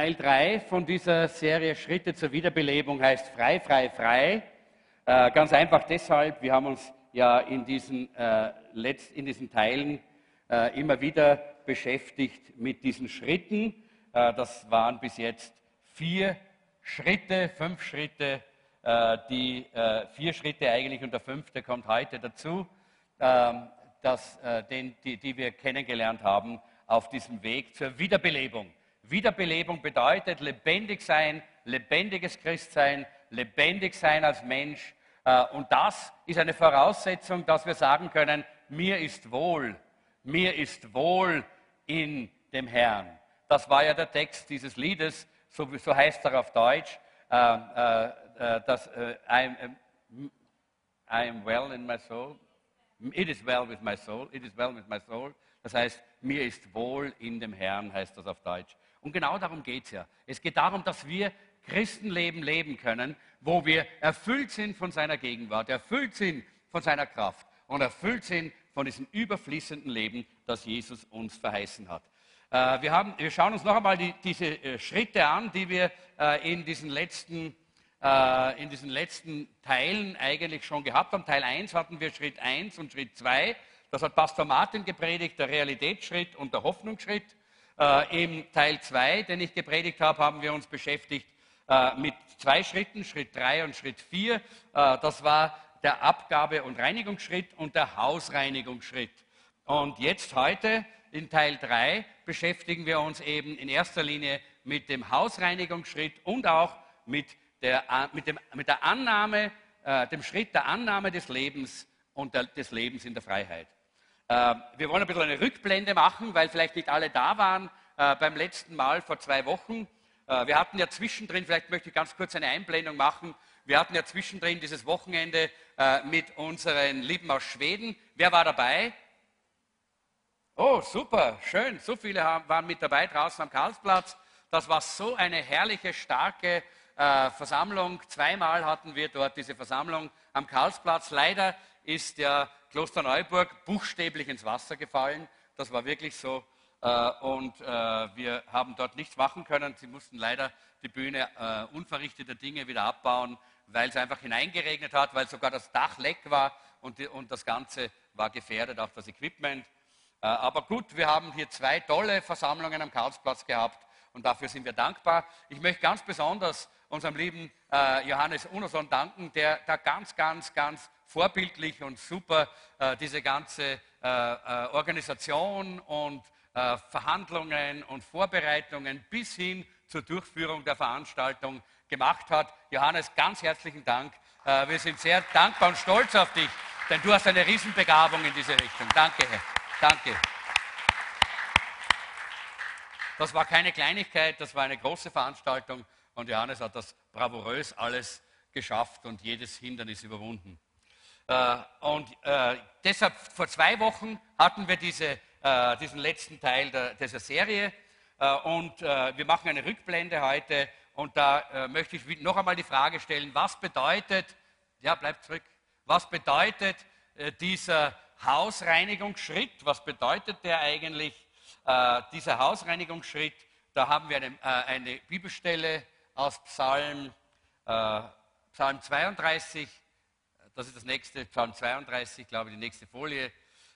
Teil 3 von dieser Serie Schritte zur Wiederbelebung heißt Frei, frei, frei. Äh, ganz einfach deshalb, wir haben uns ja in diesen, äh, Letz-, in diesen Teilen äh, immer wieder beschäftigt mit diesen Schritten. Äh, das waren bis jetzt vier Schritte, fünf Schritte, äh, die äh, vier Schritte eigentlich und der fünfte kommt heute dazu, ähm, das, den, die, die wir kennengelernt haben auf diesem Weg zur Wiederbelebung. Wiederbelebung bedeutet lebendig sein, lebendiges Christsein, lebendig sein als Mensch. Äh, und das ist eine Voraussetzung, dass wir sagen können, mir ist wohl, mir ist wohl in dem Herrn. Das war ja der Text dieses Liedes, so, so heißt er auf Deutsch, äh, äh, dass I'm, I'm well in my soul. It is well with my soul. It is well with my soul. Das heißt, mir ist wohl in dem Herrn, heißt das auf Deutsch. Und genau darum geht es ja. Es geht darum, dass wir Christenleben leben können, wo wir erfüllt sind von seiner Gegenwart, erfüllt sind von seiner Kraft und erfüllt sind von diesem überfließenden Leben, das Jesus uns verheißen hat. Äh, wir, haben, wir schauen uns noch einmal die, diese äh, Schritte an, die wir äh, in diesen letzten in diesen letzten Teilen eigentlich schon gehabt haben. Teil 1 hatten wir Schritt 1 und Schritt 2. Das hat Pastor Martin gepredigt, der Realitätsschritt und der Hoffnungsschritt. Äh, Im Teil 2, den ich gepredigt habe, haben wir uns beschäftigt äh, mit zwei Schritten, Schritt 3 und Schritt 4. Äh, das war der Abgabe- und Reinigungsschritt und der Hausreinigungsschritt. Und jetzt heute in Teil 3 beschäftigen wir uns eben in erster Linie mit dem Hausreinigungsschritt und auch mit der, mit dem, mit der Annahme, äh, dem Schritt der Annahme des Lebens und der, des Lebens in der Freiheit. Äh, wir wollen ein bisschen eine Rückblende machen, weil vielleicht nicht alle da waren äh, beim letzten Mal vor zwei Wochen. Äh, wir hatten ja zwischendrin, vielleicht möchte ich ganz kurz eine Einblendung machen, wir hatten ja zwischendrin dieses Wochenende mit unseren Lieben aus Schweden. Wer war dabei? Oh, super, schön. So viele waren mit dabei draußen am Karlsplatz. Das war so eine herrliche, starke Versammlung. Zweimal hatten wir dort diese Versammlung am Karlsplatz. Leider ist ja Klosterneuburg buchstäblich ins Wasser gefallen. Das war wirklich so. Äh, und äh, wir haben dort nichts machen können. Sie mussten leider die Bühne äh, unverrichteter Dinge wieder abbauen, weil es einfach hineingeregnet hat, weil sogar das Dach leck war und, das Ganze war gefährdet, auch das Equipment. Aber gut, wir haben hier zwei tolle Versammlungen am Karlsplatz gehabt und dafür sind wir dankbar. Ich möchte ganz besonders unserem lieben Johannes Unerson danken, der da ganz, ganz, ganz vorbildlich und super diese ganze Organisation und äh, Verhandlungen und Vorbereitungen bis hin zur Durchführung der Veranstaltung gemacht hat. Johannes, ganz herzlichen Dank. Äh, wir sind sehr dankbar und stolz auf dich, denn du hast eine Riesenbegabung in diese Richtung. Danke, danke. Das war keine Kleinigkeit, das war eine große Veranstaltung und Johannes hat das bravourös alles geschafft und jedes Hindernis überwunden. Äh, und deshalb vor zwei Wochen hatten wir diese, äh, diesen letzten Teil der, dieser Serie. Und wir machen eine Rückblende heute. Und da möchte ich noch einmal die Frage stellen, was bedeutet, ja, bleibt zurück, was bedeutet dieser Hausreinigungsschritt, was bedeutet der eigentlich, dieser Hausreinigungsschritt? Da haben wir eine, eine Bibelstelle aus Psalm, Psalm 32, das ist das nächste, Psalm 32, glaube ich, die nächste Folie. Äh,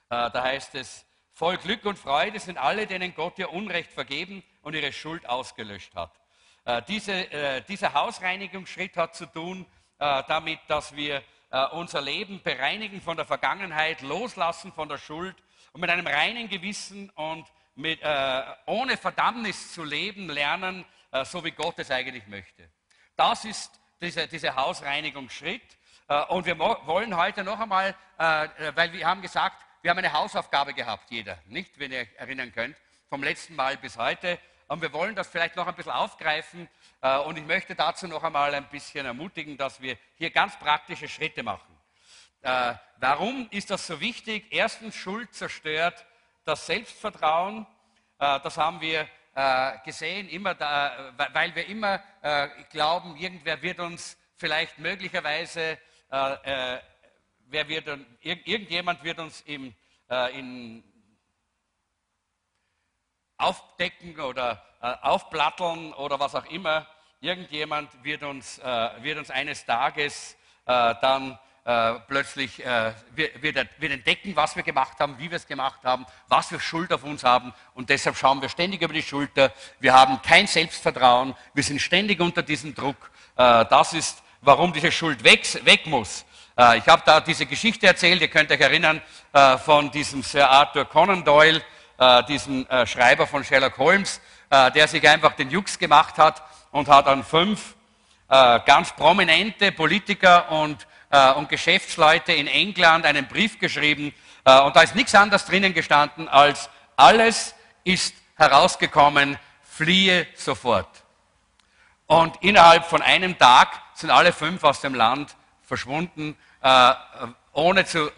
da heißt es, voll Glück und Freude sind alle, denen Gott ihr Unrecht vergeben und ihre Schuld ausgelöscht hat. Äh, diese, äh, dieser Hausreinigungsschritt hat zu tun damit, dass wir unser Leben bereinigen von der Vergangenheit, loslassen von der Schuld und mit einem reinen Gewissen und mit, ohne Verdammnis zu leben lernen, so wie Gott es eigentlich möchte. Das ist dieser, dieser Hausreinigungsschritt. Äh, und wir wollen heute noch einmal, äh, weil wir haben gesagt, wir haben eine Hausaufgabe gehabt, jeder, nicht, wenn ihr erinnern könnt, vom letzten Mal bis heute. Und wir wollen das vielleicht noch ein bisschen aufgreifen. Äh, und ich möchte dazu noch einmal ein bisschen ermutigen, dass wir hier ganz praktische Schritte machen. Warum ist das so wichtig? Erstens, Schuld zerstört das Selbstvertrauen. Das haben wir gesehen, immer da, weil wir immer glauben, irgendwer wird uns vielleicht möglicherweise äh, äh, wer wird, irgendjemand wird uns im, äh, in, aufdecken oder äh, aufplatteln oder was auch immer. Irgendjemand wird uns, äh, wird uns eines Tages äh, dann äh, plötzlich äh, wird, wird entdecken, was wir gemacht haben, wie wir es gemacht haben, was wir Schuld auf uns haben. Und deshalb schauen wir ständig über die Schulter. Wir haben kein Selbstvertrauen. Wir sind ständig unter diesem Druck. Äh, das ist, warum diese Schuld weg, weg muss. Äh, ich habe da diese Geschichte erzählt, ihr könnt euch erinnern, äh, von diesem Sir Arthur Conan Doyle, diesem Schreiber von Sherlock Holmes, der sich einfach den Jux gemacht hat und hat an fünf ganz prominente Politiker und äh, und Geschäftsleute in England einen Brief geschrieben äh, und da ist nichts anderes drinnen gestanden als alles ist herausgekommen, fliehe sofort. Und innerhalb von einem Tag sind alle fünf aus dem Land verschwunden, äh, ohne zu,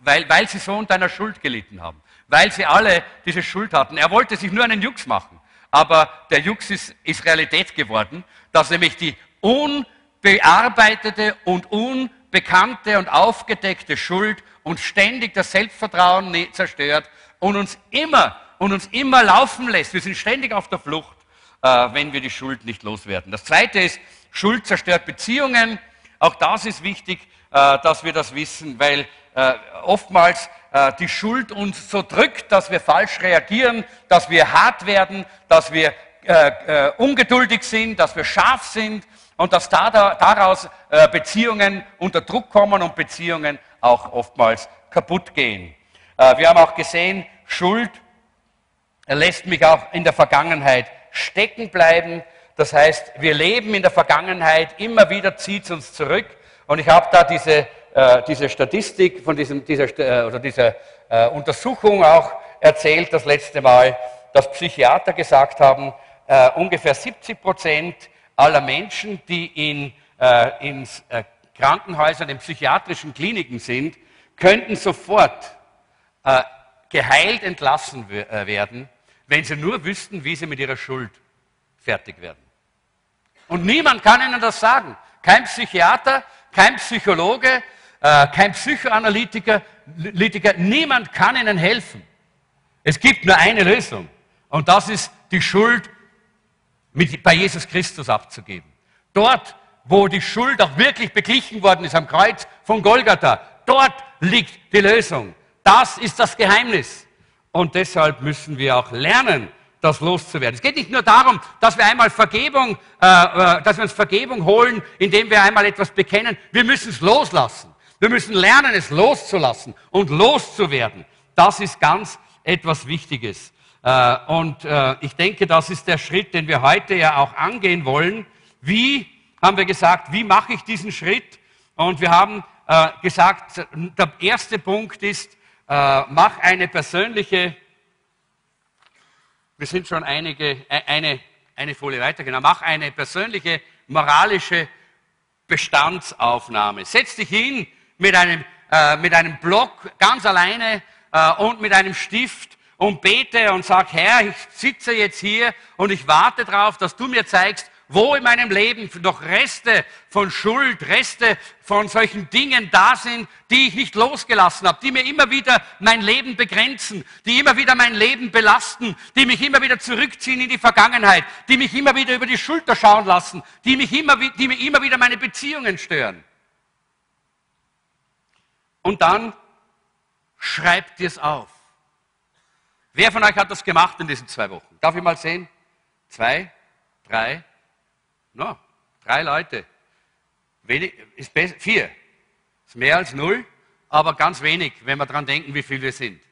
weil, weil sie so unter einer Schuld gelitten haben, weil sie alle diese Schuld hatten. Er wollte sich nur einen Jux machen, aber der Jux ist, ist Realität geworden, dass nämlich die unbearbeitete und un bekannte und aufgedeckte Schuld und ständig das Selbstvertrauen ne-, zerstört und uns immer und uns immer laufen lässt. Wir sind ständig auf der Flucht, äh, wenn wir die Schuld nicht loswerden. Das Zweite ist, Schuld zerstört Beziehungen. Auch das ist wichtig, dass wir das wissen, weil äh, oftmals die Schuld uns so drückt, dass wir falsch reagieren, dass wir hart werden, dass wir ungeduldig sind, dass wir scharf sind und dass daraus äh, Beziehungen unter Druck kommen und Beziehungen auch oftmals kaputt gehen. Äh, wir haben auch gesehen, Schuld lässt mich auch in der Vergangenheit stecken bleiben. Das heißt, wir leben in der Vergangenheit, immer wieder zieht es uns zurück. Und ich habe da diese, äh, diese Statistik von diesem, dieser, oder dieser Untersuchung auch erzählt das letzte Mal, dass Psychiater gesagt haben, ungefähr 70 Prozent aller Menschen, die in, äh, in äh, Krankenhäusern, in psychiatrischen Kliniken sind, könnten sofort äh, geheilt entlassen äh, werden, wenn sie nur wüssten, wie sie mit ihrer Schuld fertig werden. Und niemand kann ihnen das sagen. Kein Psychiater, kein Psychologe, äh, kein Psychoanalytiker, niemand kann ihnen helfen. Es gibt nur eine Lösung. Und das ist die Schuld mit, bei Jesus Christus abzugeben. Dort, wo die Schuld auch wirklich beglichen worden ist am Kreuz von Golgatha, dort liegt die Lösung. Das ist das Geheimnis. Und deshalb müssen wir auch lernen, das loszuwerden. Es geht nicht nur darum, dass wir einmal Vergebung, äh, äh, dass wir uns Vergebung holen, indem wir einmal etwas bekennen. Wir müssen es loslassen. Wir müssen lernen, es loszulassen und loszuwerden. Das ist ganz etwas Wichtiges. Äh, und äh, ich denke, das ist der Schritt, den wir heute ja auch angehen wollen. Wie haben wir gesagt, wie mache ich diesen Schritt? Und wir haben äh, gesagt, der erste Punkt ist, mach eine persönliche, wir sind schon einige, eine, eine Folie weiter, genau, mach eine persönliche moralische Bestandsaufnahme. Setz dich hin mit einem, mit einem Block ganz alleine und mit einem Stift und bete und sag, Herr, ich sitze jetzt hier und ich warte darauf, dass du mir zeigst, wo in meinem Leben noch Reste von Schuld, Reste von solchen Dingen da sind, die ich nicht losgelassen habe, die mir immer wieder mein Leben begrenzen, die immer wieder mein Leben belasten, die mich immer wieder zurückziehen in die Vergangenheit, die mich immer wieder über die Schulter schauen lassen, die, mich immer, die mir immer wieder meine Beziehungen stören. Und dann schreibt dir es auf. Wer von euch hat das gemacht in diesen zwei Wochen? Darf ich mal sehen? Zwei, drei, no, drei Leute. Wenig, ist besser, vier. Ist mehr als null, aber ganz wenig, wenn wir daran denken, wie viele wir sind.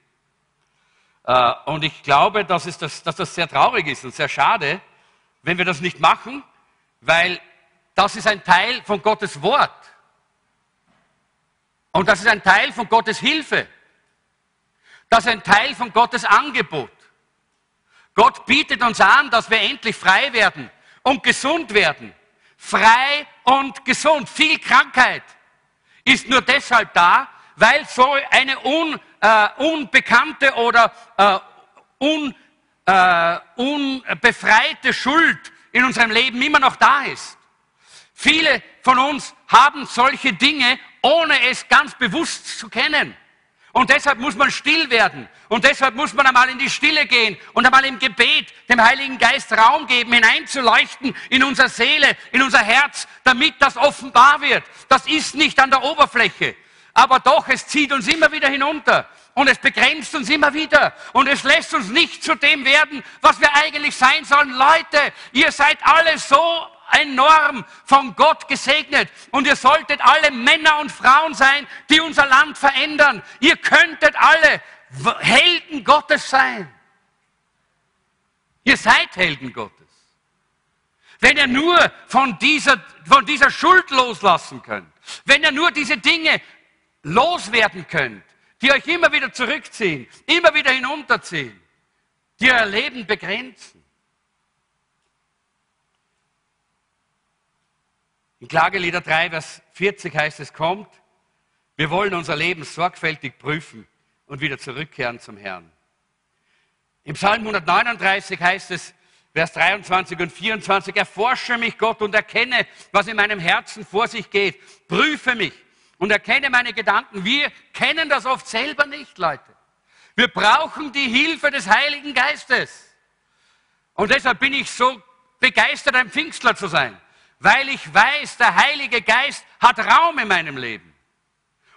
Äh, und ich glaube, dass, das, dass das sehr traurig ist und sehr schade, wenn wir das nicht machen, weil das ist ein Teil von Gottes Wort. Und das ist ein Teil von Gottes Hilfe. Das ist ein Teil von Gottes Angebot. Gott bietet uns an, dass wir endlich frei werden und gesund werden. Frei und gesund. Viel Krankheit ist nur deshalb da, weil so eine un, äh, unbekannte oder äh, un, äh, unbefreite Schuld in unserem Leben immer noch da ist. Viele von uns haben solche Dinge, ohne es ganz bewusst zu kennen. Und deshalb muss man still werden. Und deshalb muss man einmal in die Stille gehen und einmal im Gebet dem Heiligen Geist Raum geben, hineinzuleuchten in unsere Seele, in unser Herz, damit das offenbar wird. Das ist nicht an der Oberfläche. Aber doch, es zieht uns immer wieder hinunter. Und es begrenzt uns immer wieder. Und es lässt uns nicht zu dem werden, was wir eigentlich sein sollen. Leute, ihr seid alle so enorm von Gott gesegnet. Und ihr solltet alle Männer und Frauen sein, die unser Land verändern. Ihr könntet alle Helden Gottes sein. Ihr seid Helden Gottes. Wenn ihr nur von dieser, von dieser Schuld loslassen könnt, wenn ihr nur diese Dinge loswerden könnt, die euch immer wieder zurückziehen, immer wieder hinunterziehen, die euer Leben begrenzen, In Klagelieder 3, Vers 40 heißt es, kommt, wir wollen unser Leben sorgfältig prüfen und wieder zurückkehren zum Herrn. Im Psalm 139 heißt es, Vers 23 und 24, erforsche mich Gott und erkenne, was in meinem Herzen vor sich geht. Prüfe mich und erkenne meine Gedanken. Wir kennen das oft selber nicht, Leute. Wir brauchen die Hilfe des Heiligen Geistes. Und deshalb bin ich so begeistert, ein Pfingstler zu sein weil ich weiß, der Heilige Geist hat Raum in meinem Leben.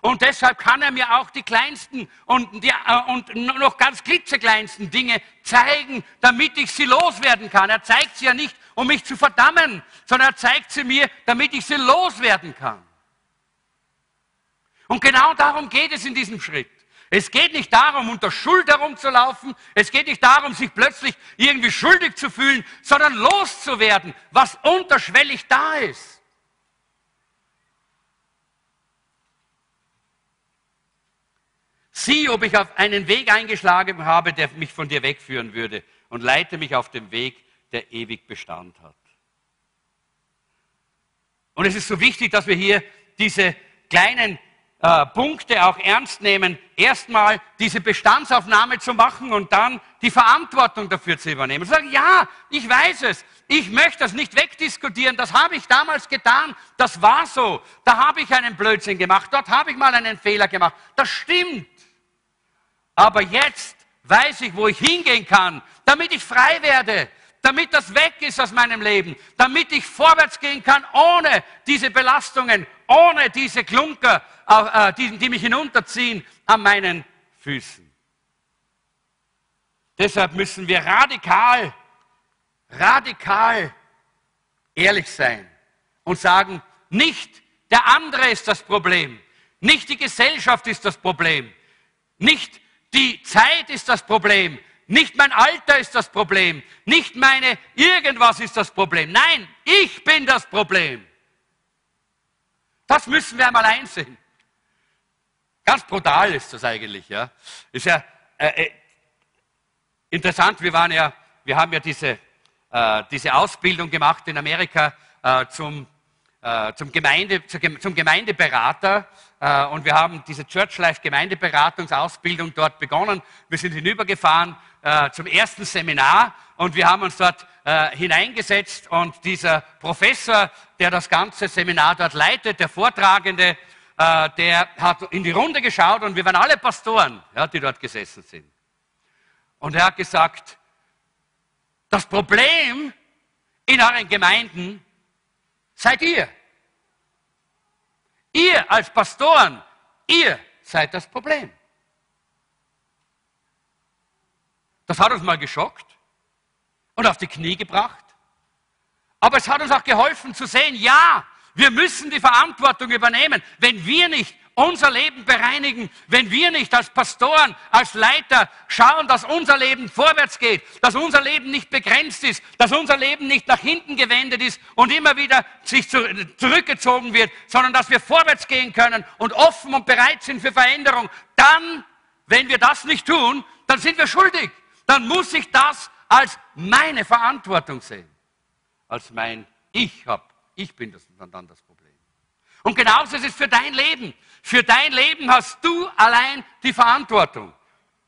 Und deshalb kann er mir auch die kleinsten und, die, äh, und noch ganz klitzekleinsten Dinge zeigen, damit ich sie loswerden kann. Er zeigt sie ja nicht, um mich zu verdammen, sondern er zeigt sie mir, damit ich sie loswerden kann. Und genau darum geht es in diesem Schritt. Es geht nicht darum, unter Schuld herumzulaufen. Es geht nicht darum, sich plötzlich irgendwie schuldig zu fühlen, sondern loszuwerden, was unterschwellig da ist. Sieh, ob ich auf einen Weg eingeschlagen habe, der mich von dir wegführen würde und leite mich auf den Weg, der ewig Bestand hat. Und es ist so wichtig, dass wir hier diese kleinen äh, Punkte auch ernst nehmen, erstmal diese Bestandsaufnahme zu machen und dann die Verantwortung dafür zu übernehmen. Sagen, ja, ich weiß es, ich möchte das nicht wegdiskutieren, das habe ich damals getan, das war so, da habe ich einen Blödsinn gemacht, dort habe ich mal einen Fehler gemacht, das stimmt. Aber jetzt weiß ich, wo ich hingehen kann, damit ich frei werde, damit das weg ist aus meinem Leben, damit ich vorwärts gehen kann ohne diese Belastungen, ohne diese Klunker, äh, die, die mich hinunterziehen an meinen Füßen. Deshalb müssen wir radikal, radikal ehrlich sein und sagen, nicht der andere ist das Problem, nicht die Gesellschaft ist das Problem, nicht die Zeit ist das Problem, nicht mein Alter ist das Problem, nicht meine irgendwas ist das Problem. Nein, ich bin das Problem. Das müssen wir einmal einsehen. Ganz brutal ist das eigentlich. Ja. Ist ja äh, äh, interessant. Wir waren ja, wir haben ja diese, äh, diese Ausbildung gemacht in Amerika äh, zum, äh, zum, Gemeinde, zum Gemeindeberater und wir haben diese Church Life Gemeindeberatungsausbildung dort begonnen. Wir sind hinübergefahren zum ersten Seminar und wir haben uns dort hineingesetzt und dieser Professor, der das ganze Seminar dort leitet, der Vortragende, äh, der hat in die Runde geschaut und wir waren alle Pastoren, die dort gesessen sind. Und er hat gesagt, das Problem in euren Gemeinden seid ihr. Ihr als Pastoren, ihr seid das Problem. Das hat uns mal geschockt und auf die Knie gebracht. Aber es hat uns auch geholfen zu sehen, ja, wir müssen die Verantwortung übernehmen. Wenn wir nicht unser Leben bereinigen, wenn wir nicht als Pastoren, als Leiter schauen, dass unser Leben vorwärts geht, dass unser Leben nicht begrenzt ist, dass unser Leben nicht nach hinten gewendet ist und immer wieder sich zurückgezogen wird, sondern dass wir vorwärts gehen können und offen und bereit sind für Veränderung, dann, wenn wir das nicht tun, dann sind wir schuldig. Dann muss ich das als meine Verantwortung sehen, als mein Ich habe ich bin das, dann das Problem. Und genauso ist es für dein Leben. Für dein Leben hast du allein die Verantwortung.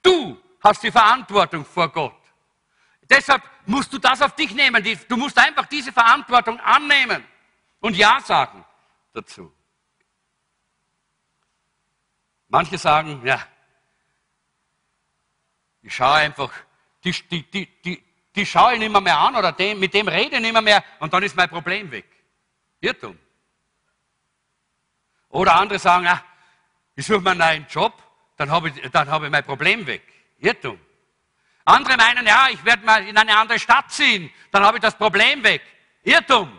Du hast die Verantwortung vor Gott. Deshalb musst du das auf dich nehmen. Du musst einfach diese Verantwortung annehmen und Ja sagen dazu. Manche sagen, ja, Ich schaue einfach, die, die, die, die, die schaue ich nicht mehr, an oder dem, mit dem rede ich nicht mehr und dann ist mein Problem weg. Irrtum. Oder andere sagen, ah, ich suche mir einen neuen Job, dann habe ich, dann habe ich mein Problem weg. Irrtum. Andere meinen, ja, ich werde mal in eine andere Stadt ziehen, dann habe ich das Problem weg. Irrtum.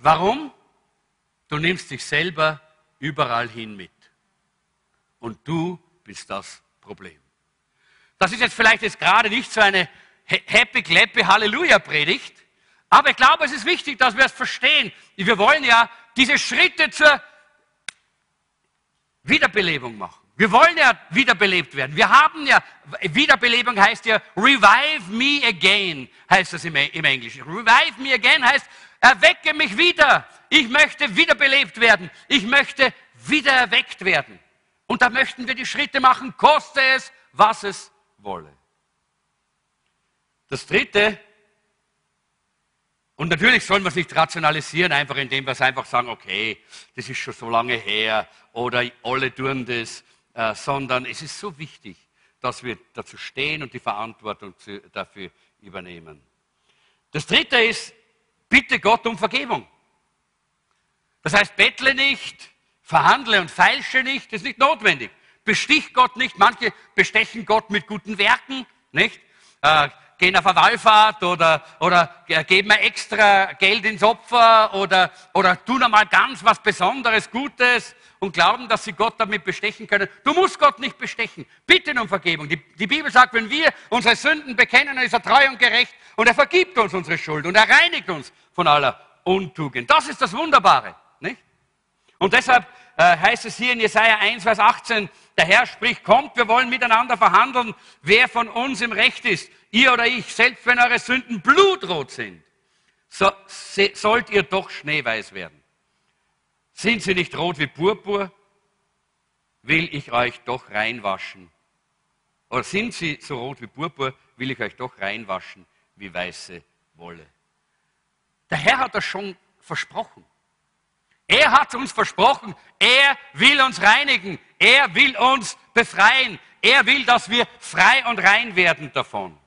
Warum? Du nimmst dich selber überall hin mit. Und du bist das Problem. Das ist jetzt vielleicht jetzt gerade nicht so eine Happy, Clappy, Halleluja-Predigt, aber ich glaube, es ist wichtig, dass wir es verstehen. Wir wollen ja diese Schritte zur Wiederbelebung machen. Wir wollen ja wiederbelebt werden. Wir haben ja, Wiederbelebung heißt ja, revive me again, heißt das im, Englischen. Revive me again heißt, erwecke mich wieder. Ich möchte wiederbelebt werden. Ich möchte wieder erweckt werden. Und da möchten wir die Schritte machen, koste es, was es wolle. Das dritte, und natürlich sollen wir es nicht rationalisieren, einfach indem wir einfach sagen, okay, das ist schon so lange her oder alle tun das, äh, sondern es ist so wichtig, dass wir dazu stehen und die Verantwortung zu, dafür übernehmen. Das dritte ist, bitte Gott um Vergebung. Das heißt, bettle nicht, verhandle und feilsche nicht, das ist nicht notwendig. Bestich Gott nicht, manche bestechen Gott mit guten Werken, nicht? Äh, gehen auf eine Wallfahrt oder, oder geben mir extra Geld ins Opfer oder, oder tun einmal ganz was Besonderes, Gutes und glauben, dass sie Gott damit bestechen können. Du musst Gott nicht bestechen. Bitte um Vergebung. Die, die Bibel sagt, wenn wir unsere Sünden bekennen, dann ist er treu und gerecht und er vergibt uns unsere Schuld und er reinigt uns von aller Untugend. Das ist das Wunderbare. Nicht? Und deshalb äh, heißt es hier in Jesaja 1, Vers 18, der Herr spricht, kommt, wir wollen miteinander verhandeln, wer von uns im Recht ist, ihr oder ich, selbst wenn eure Sünden blutrot sind, so, sollt ihr doch schneeweiß werden. Sind sie nicht rot wie Purpur, will ich euch doch reinwaschen. Oder sind sie so rot wie Purpur, will ich euch doch reinwaschen wie weiße Wolle. Der Herr hat das schon versprochen. Er hat uns versprochen, er will uns reinigen, er will uns befreien, er will, dass wir frei und rein werden davon.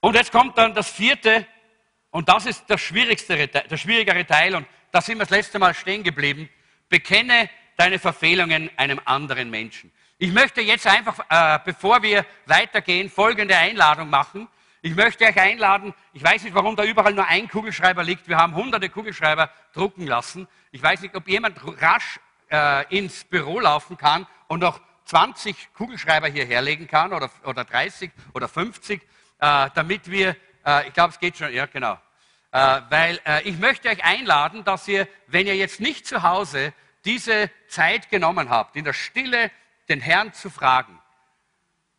Und jetzt kommt dann das vierte, und das ist der schwierigste, der schwierigere Teil, und da sind wir das letzte Mal stehen geblieben. Bekenne deine Verfehlungen einem anderen Menschen. Ich möchte jetzt einfach, äh, bevor wir weitergehen, folgende Einladung machen. Ich möchte euch einladen, ich weiß nicht, warum da überall nur ein Kugelschreiber liegt. Wir haben hunderte Kugelschreiber drucken lassen. Ich weiß nicht, ob jemand rasch äh, ins Büro laufen kann und noch 20 Kugelschreiber hierher legen kann oder, oder 30 oder 50, äh, damit wir, äh, ich glaube, es geht schon, ja genau, äh, weil äh, ich möchte euch einladen, dass ihr, wenn ihr jetzt nicht zu Hause diese Zeit genommen habt, in der Stille den Herrn zu fragen,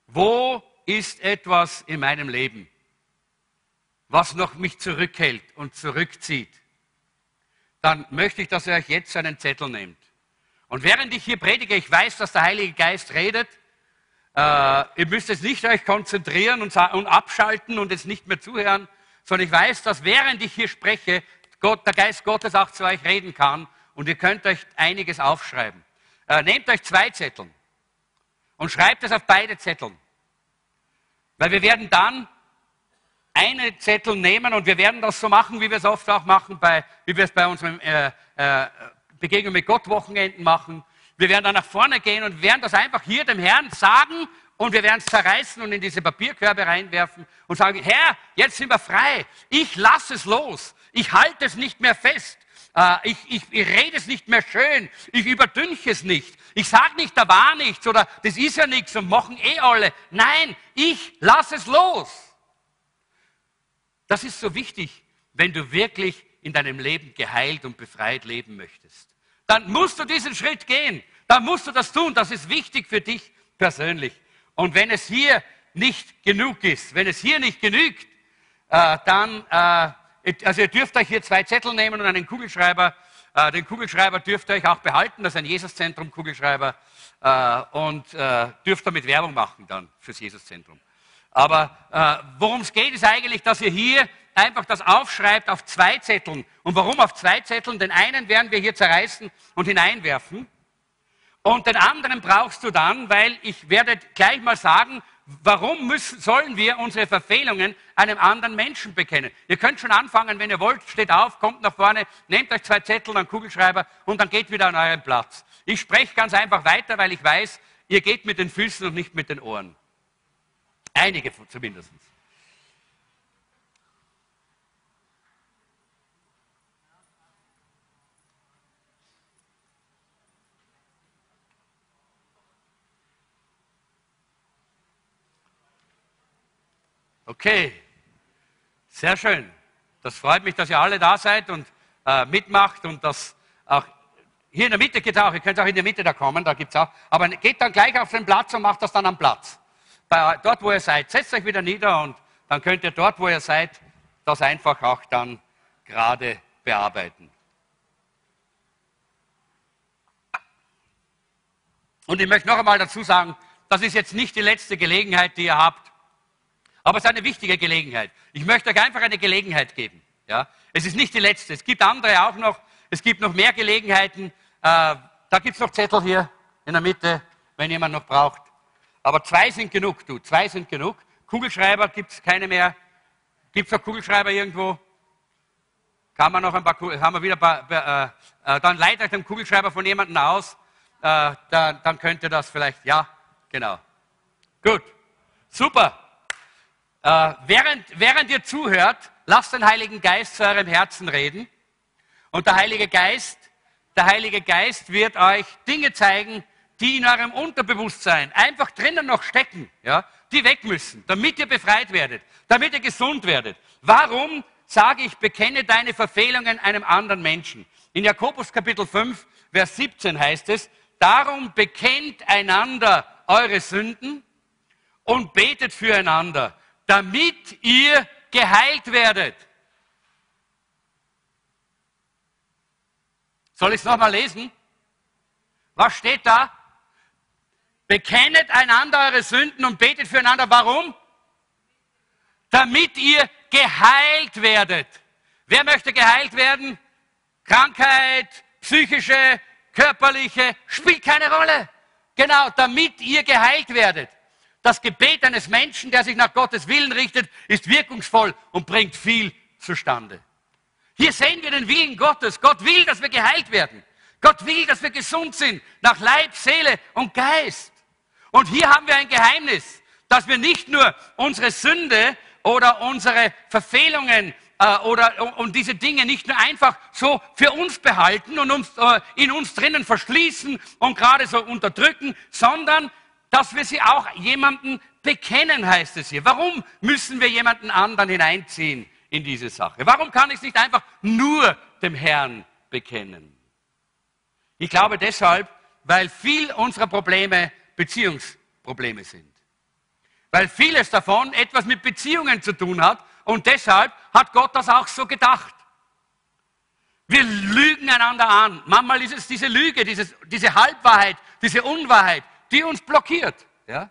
wo ist etwas in meinem Leben, was noch mich zurückhält und zurückzieht, dann möchte ich, dass ihr euch jetzt einen Zettel nehmt. Und während ich hier predige, ich weiß, dass der Heilige Geist redet, äh, ihr müsst jetzt nicht euch konzentrieren und, und, abschalten und jetzt nicht mehr zuhören, sondern ich weiß, dass während ich hier spreche, Gott, der Geist Gottes auch zu euch reden kann und ihr könnt euch einiges aufschreiben. Äh, nehmt euch zwei Zetteln und schreibt es auf beide Zetteln. Weil wir werden dann eine Zettel nehmen und wir werden das so machen, wie wir es oft auch machen, bei, wie wir es bei unseren äh, äh, Begegnung mit Gott Wochenenden machen. Wir werden dann nach vorne gehen und werden das einfach hier dem Herrn sagen und wir werden es zerreißen und in diese Papierkörbe reinwerfen und sagen, Herr, jetzt sind wir frei. Ich lasse es los. Ich halte es nicht mehr fest. Äh, ich, ich, ich rede es nicht mehr schön. Ich überdünche es nicht. Ich sage nicht, da war nichts oder das ist ja nichts und machen eh alle. Nein, ich lasse es los. Das ist so wichtig, wenn du wirklich in deinem Leben geheilt und befreit leben möchtest. Dann musst du diesen Schritt gehen. Dann musst du das tun. Das ist wichtig für dich persönlich. Und wenn es hier nicht genug ist, wenn es hier nicht genügt, äh, dann, äh, also ihr dürft euch hier zwei Zettel nehmen und einen Kugelschreiber. Äh, den Kugelschreiber dürft ihr euch auch behalten. Das ist ein Jesuszentrum-Kugelschreiber. Äh, und äh, dürft damit Werbung machen dann fürs Jesuszentrum. Aber äh, worum es geht, ist eigentlich, dass ihr hier einfach das aufschreibt auf zwei Zetteln. Und warum auf zwei Zetteln? Den einen werden wir hier zerreißen und hineinwerfen. Und den anderen brauchst du dann, weil ich werde gleich mal sagen, warum müssen, sollen wir unsere Verfehlungen einem anderen Menschen bekennen? Ihr könnt schon anfangen, wenn ihr wollt, steht auf, kommt nach vorne, nehmt euch zwei Zettel, einen Kugelschreiber und dann geht wieder an euren Platz. Ich spreche ganz einfach weiter, weil ich weiß, ihr geht mit den Füßen und nicht mit den Ohren. Einige zumindest. Okay, sehr schön. Das freut mich, dass ihr alle da seid und äh, mitmacht und das auch hier in der Mitte geht auch, ihr könnt auch in der Mitte da kommen, da gibt es auch, aber geht dann gleich auf den Platz und macht das dann am Platz. Bei, dort, wo ihr seid, setzt euch wieder nieder und dann könnt ihr dort, wo ihr seid, das einfach auch dann gerade bearbeiten. Und ich möchte noch einmal dazu sagen, das ist jetzt nicht die letzte Gelegenheit, die ihr habt, aber es ist eine wichtige Gelegenheit. Ich möchte euch einfach eine Gelegenheit geben. Ja? Es ist nicht die letzte. Es gibt andere auch noch. Es gibt noch mehr Gelegenheiten. Äh, da gibt es noch Zettel hier in der Mitte, wenn jemand noch braucht. Aber zwei sind genug, du. Zwei sind genug. Kugelschreiber gibt es keine mehr. Gibt es noch Kugelschreiber irgendwo? Kann man noch ein paar, haben wir wieder ein paar, äh, äh, dann leitet euch den Kugelschreiber von jemandem aus. Äh, dann, dann könnt ihr das vielleicht, ja, genau. Gut, super. Äh, während, während ihr zuhört, lasst den Heiligen Geist zu eurem Herzen reden. Und der Heilige Geist, der Heilige Geist wird euch Dinge zeigen, die in eurem Unterbewusstsein einfach drinnen noch stecken, ja, die weg müssen, damit ihr befreit werdet, damit ihr gesund werdet. Warum sage ich, bekenne deine Verfehlungen einem anderen Menschen? In Jakobus Kapitel 5, Vers 17 heißt es, darum bekennt einander eure Sünden und betet füreinander, damit ihr geheilt werdet. Soll ich es nochmal lesen? Was steht da? Bekennet einander eure Sünden und betet füreinander. Warum? Damit ihr geheilt werdet. Wer möchte geheilt werden? Krankheit, psychische, körperliche, spielt keine Rolle. Genau, damit ihr geheilt werdet. Das Gebet eines Menschen, der sich nach Gottes Willen richtet, ist wirkungsvoll und bringt viel zustande. Hier sehen wir den Willen Gottes. Gott will, dass wir geheilt werden. Gott will, dass wir gesund sind, nach Leib, Seele und Geist. Und hier haben wir ein Geheimnis, dass wir nicht nur unsere Sünde oder unsere Verfehlungen äh, oder und diese Dinge nicht nur einfach so für uns behalten und uns, äh, in uns drinnen verschließen und gerade so unterdrücken, sondern dass wir sie auch jemanden bekennen, heißt es hier. Warum müssen wir jemanden anderen hineinziehen in diese Sache? Warum kann ich es nicht einfach nur dem Herrn bekennen? Ich glaube deshalb, weil viel unserer Probleme Beziehungsprobleme sind. Weil vieles davon etwas mit Beziehungen zu tun hat und deshalb hat Gott das auch so gedacht. Wir lügen einander an. Manchmal ist es diese Lüge, dieses, diese Halbwahrheit, diese Unwahrheit, die uns blockiert. Ja?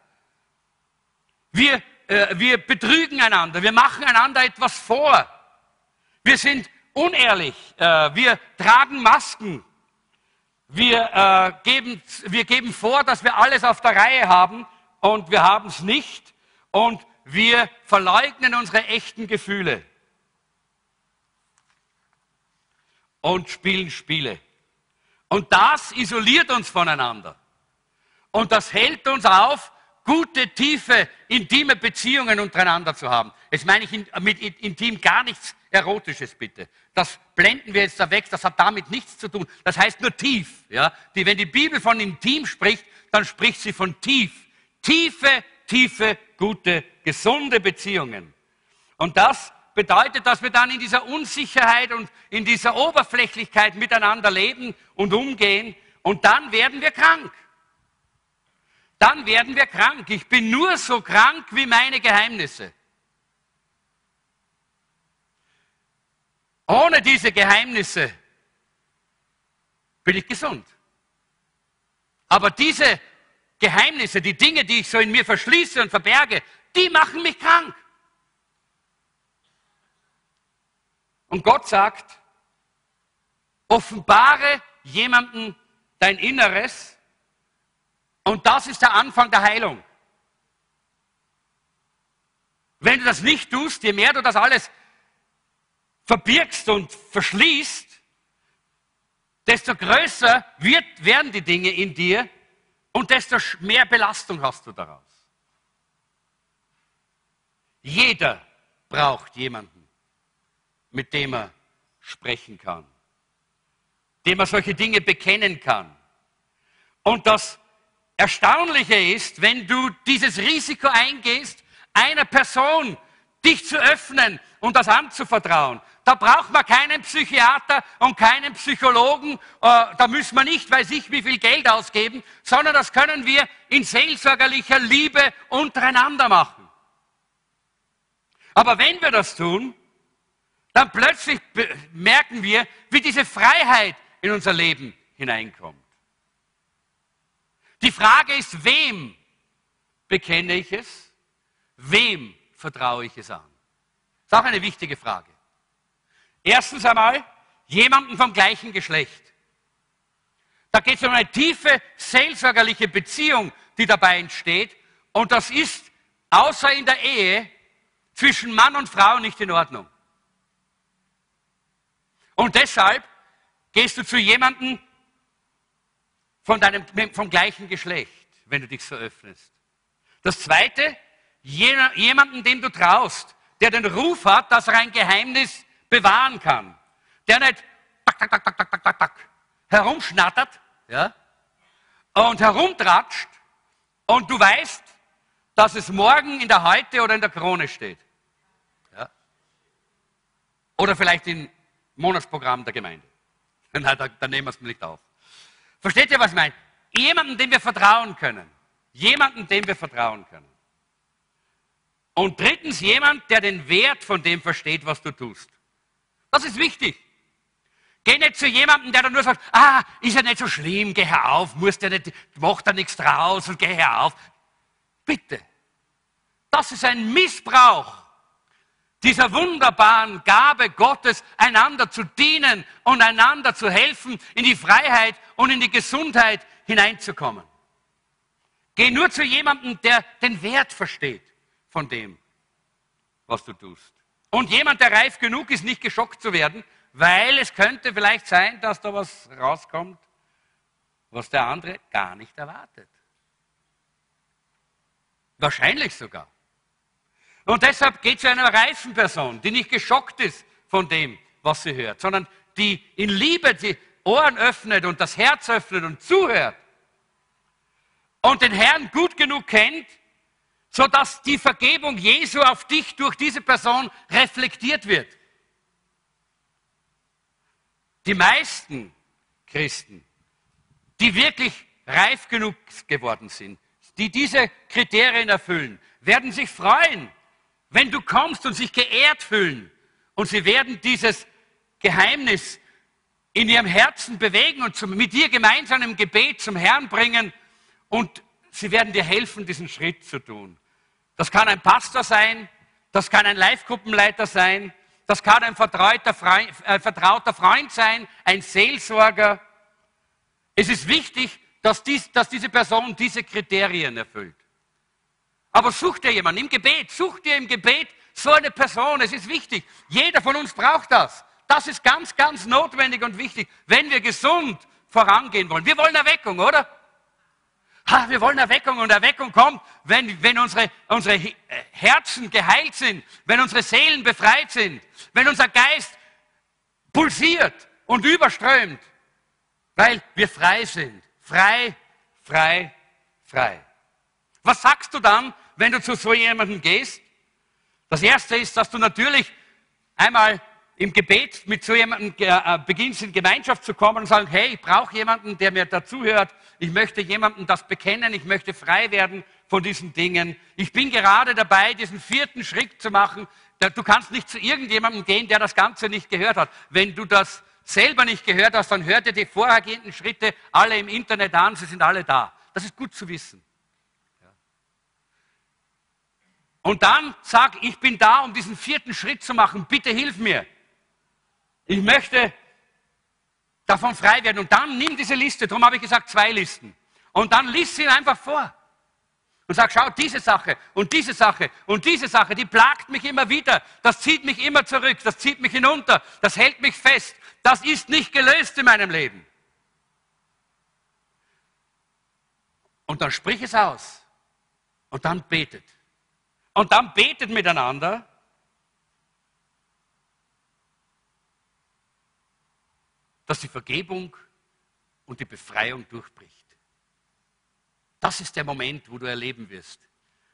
Wir, äh, wir betrügen einander, wir machen einander etwas vor. Wir sind unehrlich, äh, wir tragen Masken. Wir, äh, geben, wir geben vor, dass wir alles auf der Reihe haben und wir haben es nicht. Und wir verleugnen unsere echten Gefühle und spielen Spiele. Und das isoliert uns voneinander. Und das hält uns auf, gute, tiefe, intime Beziehungen untereinander zu haben. Jetzt meine ich mit intim gar nichts Erotisches, bitte. Das blenden wir jetzt da weg, das hat damit nichts zu tun. Das heißt nur tief. Ja? Die, wenn die Bibel von intim spricht, dann spricht sie von tief. Tiefe, tiefe, gute, gesunde Beziehungen. Und das bedeutet, dass wir dann in dieser Unsicherheit und in dieser Oberflächlichkeit miteinander leben und umgehen. Und dann werden wir krank dann werden wir krank. Ich bin nur so krank wie meine Geheimnisse. Ohne diese Geheimnisse bin ich gesund. Aber diese Geheimnisse, die Dinge, die ich so in mir verschließe und verberge, die machen mich krank. Und Gott sagt, offenbare jemandem dein Inneres Und das ist der Anfang der Heilung. Wenn du das nicht tust, je mehr du das alles verbirgst und verschließt, desto größer wird, werden die Dinge in dir und desto mehr Belastung hast du daraus. Jeder braucht jemanden, mit dem er sprechen kann, dem er solche Dinge bekennen kann. Und das Erstaunliche ist, wenn du dieses Risiko eingehst, einer Person dich zu öffnen und das anzuvertrauen. Da braucht man keinen Psychiater und keinen Psychologen, äh, da müssen wir nicht, weiß ich, wie viel Geld ausgeben, sondern das können wir in seelsorgerlicher Liebe untereinander machen. Aber wenn wir das tun, dann plötzlich merken wir, wie diese Freiheit in unser Leben hineinkommt. Die Frage ist, wem bekenne ich es? Wem vertraue ich es an? Das ist auch eine wichtige Frage. Erstens einmal, jemanden vom gleichen Geschlecht. Da geht es um eine tiefe seelsorgerliche Beziehung, die dabei entsteht. Und das ist außer in der Ehe zwischen Mann und Frau nicht in Ordnung. Und deshalb gehst du zu jemandem von deinem, vom gleichen Geschlecht, wenn du dich so öffnest. Das zweite, jemanden, dem du traust, der den Ruf hat, dass er ein Geheimnis bewahren kann. Der nicht tak, tak, tak, tak, tak, tak, tak, herumschnattert ja, und herumtratscht und du weißt, dass es morgen in der Heute oder in der Krone steht. Oder vielleicht im Monatsprogramm der Gemeinde. Nein, da, da nehmen wir es nicht auf. Versteht ihr, was ich meine? Jemanden, dem wir vertrauen können. Jemanden, dem wir vertrauen können. Und drittens jemand, der den Wert von dem versteht, was du tust. Das ist wichtig. Geh nicht zu jemandem, der dann nur sagt, ah, ist ja nicht so schlimm, geh her auf, musst ja nicht, mach da nichts draus und geh her auf. Bitte. Das ist ein Missbrauch dieser wunderbaren Gabe Gottes, einander zu dienen und einander zu helfen, in die Freiheit und in die Gesundheit hineinzukommen. Geh nur zu jemandem, der den Wert versteht von dem, was du tust. Und jemand, der reif genug ist, nicht geschockt zu werden, weil es könnte vielleicht sein, dass da was rauskommt, was der andere gar nicht erwartet. Wahrscheinlich sogar. Und deshalb geht es zu einer reifen Person, die nicht geschockt ist von dem, was sie hört, sondern die in Liebe die Ohren öffnet und das Herz öffnet und zuhört und den Herrn gut genug kennt, sodass die Vergebung Jesu auf dich durch diese Person reflektiert wird. Die meisten Christen, die wirklich reif genug geworden sind, die diese Kriterien erfüllen, werden sich freuen, wenn du kommst und sich geehrt fühlen und sie werden dieses Geheimnis in ihrem Herzen bewegen und zum, mit dir gemeinsam im Gebet zum Herrn bringen und sie werden dir helfen, diesen Schritt zu tun. Das kann ein Pastor sein, das kann ein Live-Gruppenleiter sein, das kann ein vertrauter Freund, äh, vertrauter Freund sein, ein Seelsorger. Es ist wichtig, dass, dies, dass diese Person diese Kriterien erfüllt. Aber such dir jemanden im Gebet, such dir im Gebet so eine Person. Es ist wichtig. Jeder von uns braucht das. Das ist ganz, ganz notwendig und wichtig, wenn wir gesund vorangehen wollen. Wir wollen Erweckung, oder? Ha, wir wollen Erweckung und Erweckung kommt, wenn, wenn unsere, unsere Herzen geheilt sind, wenn unsere Seelen befreit sind, wenn unser Geist pulsiert und überströmt, weil wir frei sind. Frei, frei, frei. Was sagst du dann, wenn du zu so jemandem gehst? Das erste ist, dass du natürlich einmal im Gebet mit so jemandem äh, beginnst, in Gemeinschaft zu kommen und sagen, hey, ich brauche jemanden, der mir dazuhört. Ich möchte jemandem das bekennen. Ich möchte frei werden von diesen Dingen. Ich bin gerade dabei, diesen vierten Schritt zu machen. Du kannst nicht zu irgendjemandem gehen, der das Ganze nicht gehört hat. Wenn du das selber nicht gehört hast, dann hör dir die vorhergehenden Schritte alle im Internet an. Sie sind alle da. Das ist gut zu wissen. Und dann sag, ich bin da, um diesen vierten Schritt zu machen. Bitte hilf mir. Ich möchte davon frei werden. Und dann nimm diese Liste. Darum habe ich gesagt, zwei Listen. Und dann liest sie einfach vor. Und sagt, schau, diese Sache und diese Sache und diese Sache, die plagt mich immer wieder. Das zieht mich immer zurück, das zieht mich hinunter, das hält mich fest. Das ist nicht gelöst in meinem Leben. Und dann sprich es aus. Und dann betet. Und dann betet miteinander. Dass die Vergebung und die Befreiung durchbricht. Das ist der Moment, wo du erleben wirst,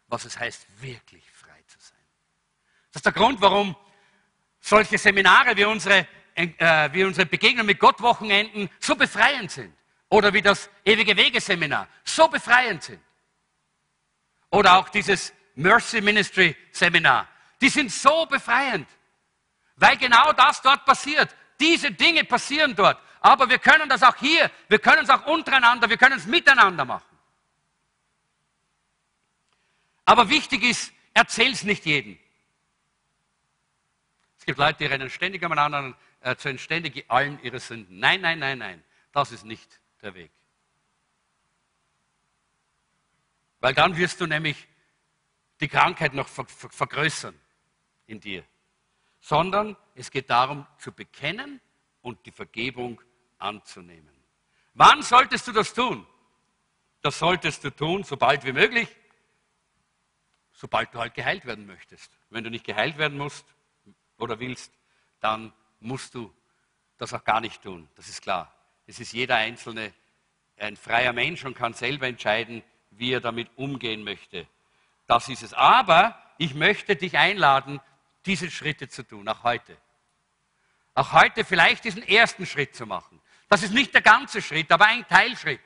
was es heißt, wirklich frei zu sein. Das ist der Grund, warum solche Seminare wie unsere, äh, wie unsere Begegnung mit Gott Wochenenden so befreiend sind. Oder wie das ewige Wegeseminar so befreiend sind. Oder auch dieses Mercy Ministry Seminar. Die sind so befreiend, weil genau das dort passiert. Diese Dinge passieren dort. Aber wir können das auch hier, wir können es auch untereinander, wir können es miteinander machen. Aber wichtig ist, erzähl es nicht jedem. Es gibt Leute, die rennen ständig am anderen, erzählen ständig allen ihre Sünden. Nein, nein, nein, nein, das ist nicht der Weg. Weil dann wirst du nämlich die Krankheit noch vergrößern in dir sondern es geht darum zu bekennen und die Vergebung anzunehmen. Wann solltest du das tun? Das solltest du tun, sobald wie möglich, sobald du halt geheilt werden möchtest. Wenn du nicht geheilt werden musst oder willst, dann musst du das auch gar nicht tun. Das ist klar. Es ist jeder Einzelne ein freier Mensch und kann selber entscheiden, wie er damit umgehen möchte. Das ist es. Aber ich möchte dich einladen, diese Schritte zu tun, auch heute. Auch heute vielleicht diesen ersten Schritt zu machen. Das ist nicht der ganze Schritt, aber ein Teilschritt.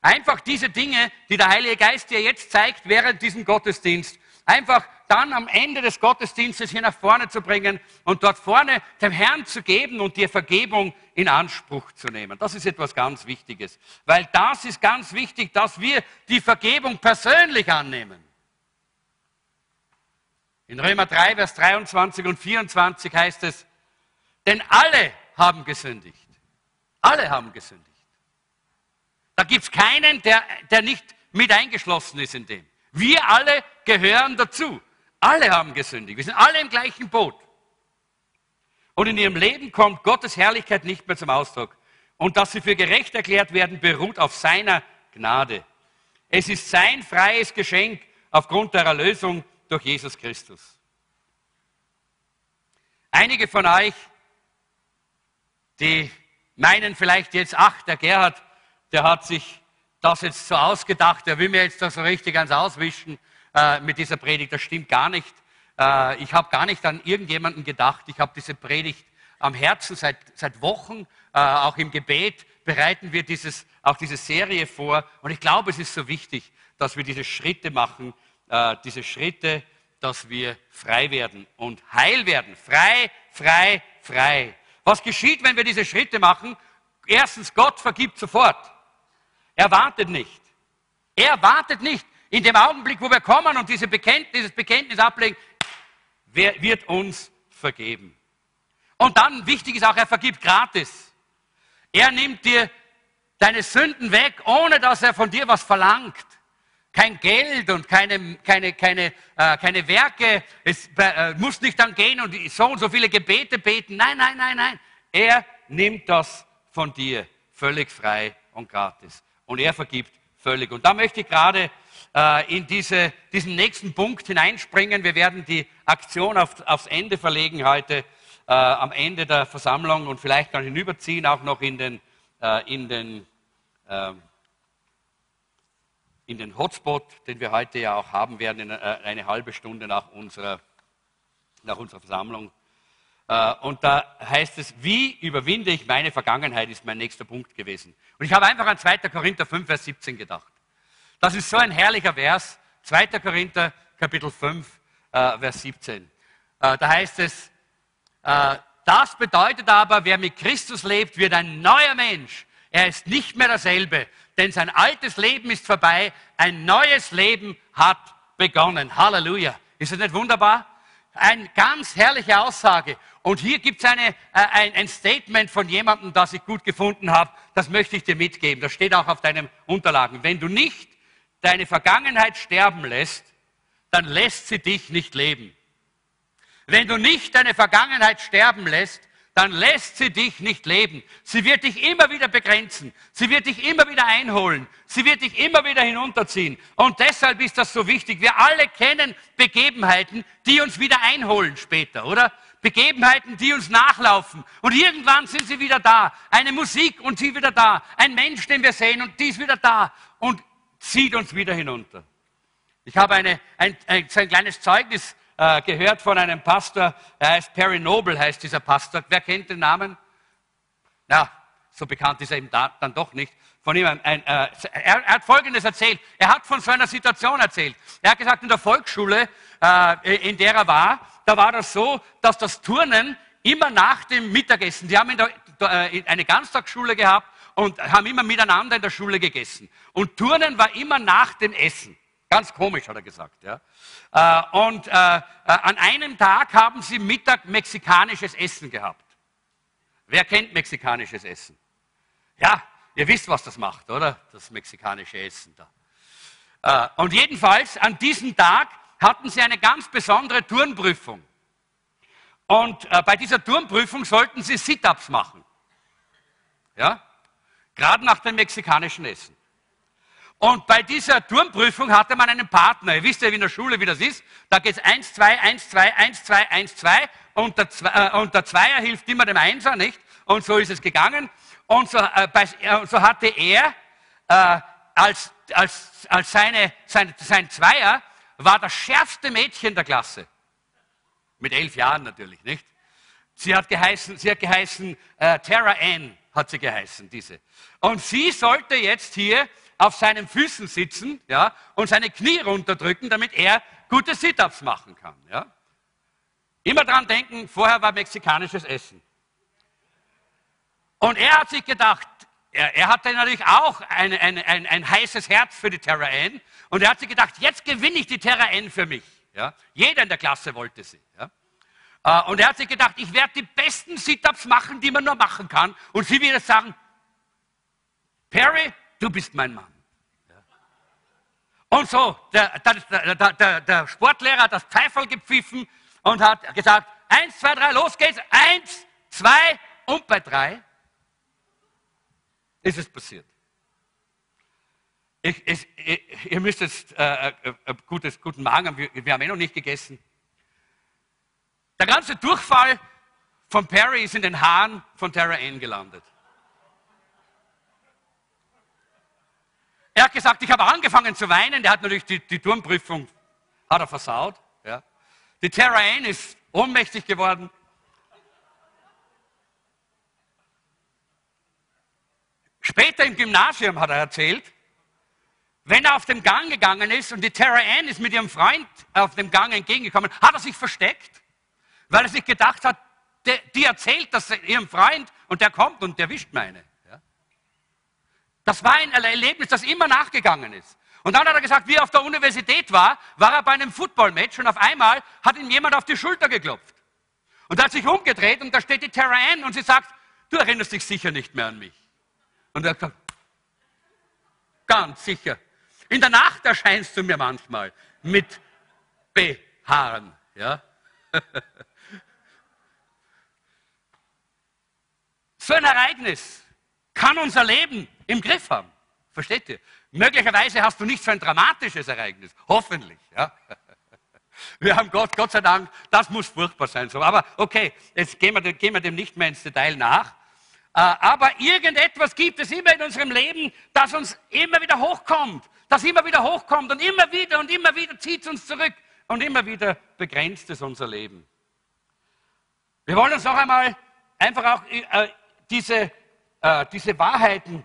Einfach diese Dinge, die der Heilige Geist dir jetzt zeigt während diesem Gottesdienst, einfach dann am Ende des Gottesdienstes hier nach vorne zu bringen und dort vorne dem Herrn zu geben und dir Vergebung in Anspruch zu nehmen. Das ist etwas ganz Wichtiges, weil das ist ganz wichtig, dass wir die Vergebung persönlich annehmen. In Römer 3, Vers 23 und 24 heißt es, denn alle haben gesündigt. Alle haben gesündigt. Da gibt es keinen, der, der nicht mit eingeschlossen ist in dem. Wir alle gehören dazu. Alle haben gesündigt. Wir sind alle im gleichen Boot. Und in ihrem Leben kommt Gottes Herrlichkeit nicht mehr zum Ausdruck. Und dass sie für gerecht erklärt werden, beruht auf seiner Gnade. Es ist sein freies Geschenk aufgrund der Erlösung durch Jesus Christus. Einige von euch, die meinen vielleicht jetzt, ach, der Gerhard, der hat sich das jetzt so ausgedacht, der will mir jetzt das so richtig ans Auswischen äh, mit dieser Predigt. Das stimmt gar nicht. Äh, ich habe gar nicht an irgendjemanden gedacht. Ich habe diese Predigt am Herzen seit, seit Wochen, äh, auch im Gebet bereiten wir dieses, auch diese Serie vor. Und ich glaube, es ist so wichtig, dass wir diese Schritte machen, äh, diese Schritte, dass wir frei werden und heil werden. Frei, frei, frei. Was geschieht, wenn wir diese Schritte machen? Erstens, Gott vergibt sofort. Er wartet nicht. Er wartet nicht. In dem Augenblick, wo wir kommen und diese Bekenntnis, dieses Bekenntnis ablegen, wird uns vergeben. Und dann, wichtig ist auch, er vergibt gratis. Er nimmt dir deine Sünden weg, ohne dass er von dir was verlangt kein Geld und keine, keine, keine, äh, keine Werke. Es äh, muss nicht dann gehen und so und so viele Gebete beten. Nein, nein, nein, nein. Er nimmt das von dir völlig frei und gratis. Und er vergibt völlig. Und da möchte ich gerade äh, in diese, diesen nächsten Punkt hineinspringen. Wir werden die Aktion auf, aufs Ende verlegen heute, äh, am Ende der Versammlung und vielleicht dann hinüberziehen, auch noch in den, äh, in den ähm, in den Hotspot, den wir heute ja auch haben werden, äh, eine halbe Stunde nach unserer, nach unserer Versammlung. Äh, und da heißt es, wie überwinde ich meine Vergangenheit, ist mein nächster Punkt gewesen. Und ich habe einfach an 2. Korinther 5, Vers 17 gedacht. Das ist so ein herrlicher Vers. 2. Korinther, Kapitel 5, äh, Vers 17. Da heißt es, das bedeutet aber, wer mit Christus lebt, wird ein neuer Mensch. Er ist nicht mehr derselbe, denn sein altes Leben ist vorbei, ein neues Leben hat begonnen. Halleluja. Ist das nicht wunderbar? Eine ganz herrliche Aussage. Und hier gibt es äh, ein, ein Statement von jemandem, das ich gut gefunden habe. das möchte ich dir mitgeben. Das steht auch auf deinen Unterlagen. Wenn du nicht deine Vergangenheit sterben lässt, dann lässt sie dich nicht leben. Wenn du nicht deine Vergangenheit sterben lässt, dann lässt sie dich nicht leben. Sie wird dich immer wieder begrenzen. Sie wird dich immer wieder einholen. Sie wird dich immer wieder hinunterziehen. Und deshalb ist das so wichtig. Wir alle kennen Begebenheiten, die uns wieder einholen später, oder? Begebenheiten, die uns nachlaufen. Und irgendwann sind sie wieder da. Eine Musik und sie wieder da. Ein Mensch, den wir sehen und die ist wieder da und zieht uns wieder hinunter. Ich habe eine, ein, ein, ein kleines Zeugnis äh, gehört von einem Pastor, er heißt Perry Noble, heißt dieser Pastor. Wer kennt den Namen? Ja, so bekannt ist er eben da, dann doch nicht. Von ihm ein, ein, äh, er, er, hat Folgendes erzählt. Er hat von so einer Situation erzählt. Er hat gesagt, in der Volksschule, äh, in der er war, da war das so, dass das Turnen immer nach dem Mittagessen, die haben in der, äh, eine Ganztagsschule gehabt und haben immer miteinander in der Schule gegessen. Und Turnen war immer nach dem Essen. Ganz komisch, hat er gesagt. Ja. Äh, und äh, äh, an einem Tag haben sie Mittag mexikanisches Essen gehabt. Wer kennt mexikanisches Essen? Ja, ihr wisst, was das macht, oder? Das mexikanische Essen da. und jedenfalls, an diesem Tag hatten sie eine ganz besondere Turnprüfung. Und bei dieser Turnprüfung sollten sie Sit-ups machen. Ja? Gerade nach dem mexikanischen Essen. Und bei dieser Turmprüfung hatte man einen Partner. Ihr wisst ja, wie in der Schule, wie das ist. Da geht es 1, 2, 1, 2, 1, 2, 1, 2. Und der, äh, und der Zweier hilft immer dem Einser, nicht? Und so ist es gegangen. Und so, äh, bei, äh, so hatte er äh, als, als, als seine, sein, sein Zweier war das schärfste Mädchen der Klasse. Mit elf Jahren natürlich, nicht? Sie hat geheißen, sie hat geheißen äh, Tara Ann, hat sie geheißen, diese. Und sie sollte jetzt hier auf seinen Füßen sitzen ja, und seine Knie runterdrücken, damit er gute Sit-ups machen kann. Ja. Immer dran denken, vorher war mexikanisches Essen. Und er hat sich gedacht, er, er hatte natürlich auch ein, ein, ein, ein, heißes Herz für die Terra N. Und er hat sich gedacht, jetzt gewinne ich die Terra N für mich. Ja. Jeder in der Klasse wollte sie. Ja. Äh, und er hat sich gedacht, ich werde die besten Sit-ups machen, die man nur machen kann. Und sie wird sagen, Perry, du bist mein Mann. Und so, der, der, der, der, Sportlehrer hat das Pfeifel gepfiffen und hat gesagt, eins, zwei, drei, los geht's, eins, zwei und bei drei ist es passiert. Ich, ich, ich, ihr müsst jetzt äh, äh, äh gutes, guten Magen haben, wir, wir haben eh noch nicht gegessen. Der ganze Durchfall von Perry ist in den Haaren von Tara Ann gelandet. Er hat gesagt, ich habe angefangen zu weinen. Der hat natürlich die, die Turmprüfung hat er versaut. Ja. Die Terra Ann ist ohnmächtig geworden. Später im Gymnasium hat er erzählt, wenn er auf den Gang gegangen ist und die Terra Ann ist mit ihrem Freund auf dem Gang entgegengekommen, hat er sich versteckt, weil er sich gedacht hat, die erzählt das ihrem Freund und der kommt und der wischt meine. Das war ein Erlebnis, das immer nachgegangen ist. Und dann hat er gesagt, wie er auf der Universität war, war er bei einem Footballmatch und auf einmal hat ihm jemand auf die Schulter geklopft. Und er hat sich umgedreht und da steht die Terra Ann und sie sagt, du erinnerst dich sicher nicht mehr an mich. Und er hat gesagt, ganz sicher. In der Nacht erscheinst du mir manchmal mit Behaaren. Ja? so ein Ereignis kann unser Leben im Griff haben. Versteht ihr? Möglicherweise hast du nicht so ein dramatisches Ereignis. Hoffentlich. Ja? Wir haben Gott, Gott sei Dank, das muss furchtbar sein. So. Aber okay, jetzt gehen wir, gehen wir dem nicht mehr ins Detail nach. Äh, aber irgendetwas gibt es immer in unserem Leben, das uns immer wieder hochkommt. Das immer wieder hochkommt und immer wieder und immer wieder zieht es uns zurück. Und immer wieder begrenzt es unser Leben. Wir wollen uns noch einmal einfach auch äh, diese, äh, diese Wahrheiten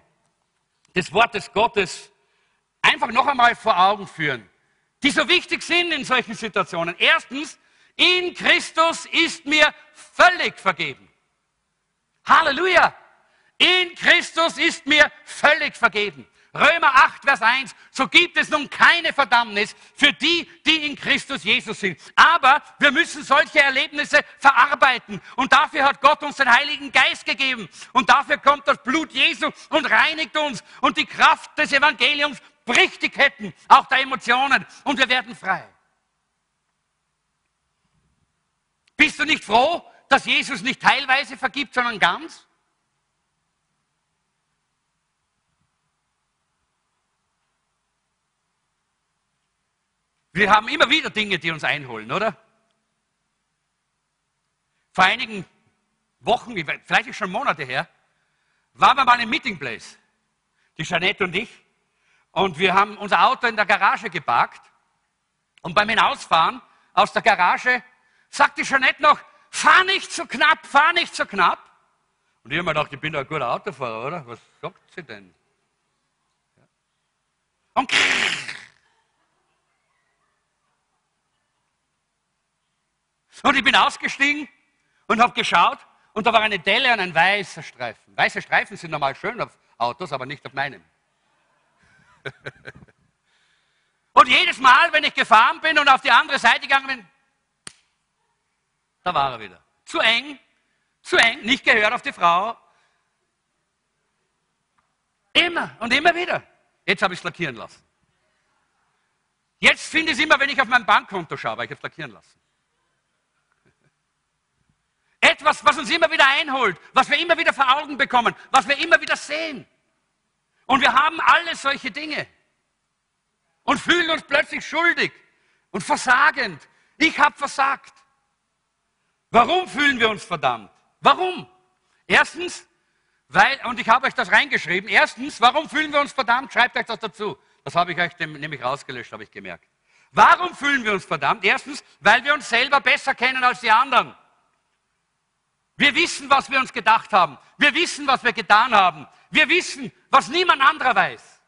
des Wortes Gottes einfach noch einmal vor Augen führen, die so wichtig sind in solchen Situationen. Erstens, in Christus ist mir völlig vergeben. Halleluja! In Christus ist mir völlig vergeben. Römer 8, Vers 1, so gibt es nun keine Verdammnis für die, die in Christus Jesus sind. Aber wir müssen solche Erlebnisse verarbeiten. Und dafür hat Gott uns den Heiligen Geist gegeben. Und dafür kommt das Blut Jesu und reinigt uns. Und die Kraft des Evangeliums bricht die Ketten, auch der Emotionen. Und wir werden frei. Bist du nicht froh, dass Jesus nicht teilweise vergibt, sondern ganz? Wir haben immer wieder Dinge, die uns einholen, oder? Vor einigen Wochen, vielleicht schon Monate her, waren wir mal im Meeting Place, die Jeanette und ich, und wir haben unser Auto in der Garage geparkt. Und beim Hinausfahren aus der Garage sagte Jeanette noch, fahr nicht so knapp, fahr nicht so knapp. Und ich habe mir gedacht, ich bin doch ein guter Autofahrer, oder? Was sagt sie denn? Und Und ich bin ausgestiegen und habe geschaut und da war eine Delle und ein weißer Streifen. Weiße Streifen sind normal schön auf Autos, aber nicht auf meinem. und jedes Mal, wenn ich gefahren bin und auf die andere Seite gegangen bin, da war er wieder. Zu eng, zu eng, nicht gehört auf die Frau. Immer und immer wieder. Jetzt habe ich es lackieren lassen. Jetzt finde ich es immer, wenn ich auf mein Bankkonto schaue, weil ich es lackieren lassen. Etwas, was uns immer wieder einholt, was wir immer wieder vor Augen bekommen, was wir immer wieder sehen. Und wir haben alle solche Dinge und fühlen uns plötzlich schuldig und versagend. Ich habe versagt. Warum fühlen wir uns verdammt? Warum? Erstens, weil, und ich habe euch das reingeschrieben, erstens, warum fühlen wir uns verdammt? Schreibt euch das dazu. Das habe ich euch nämlich rausgelöscht, habe ich gemerkt. Warum fühlen wir uns verdammt? Erstens, weil wir uns selber besser kennen als die anderen. Wir wissen, was wir uns gedacht haben. Wir wissen, was wir getan haben. Wir wissen, was niemand anderer weiß.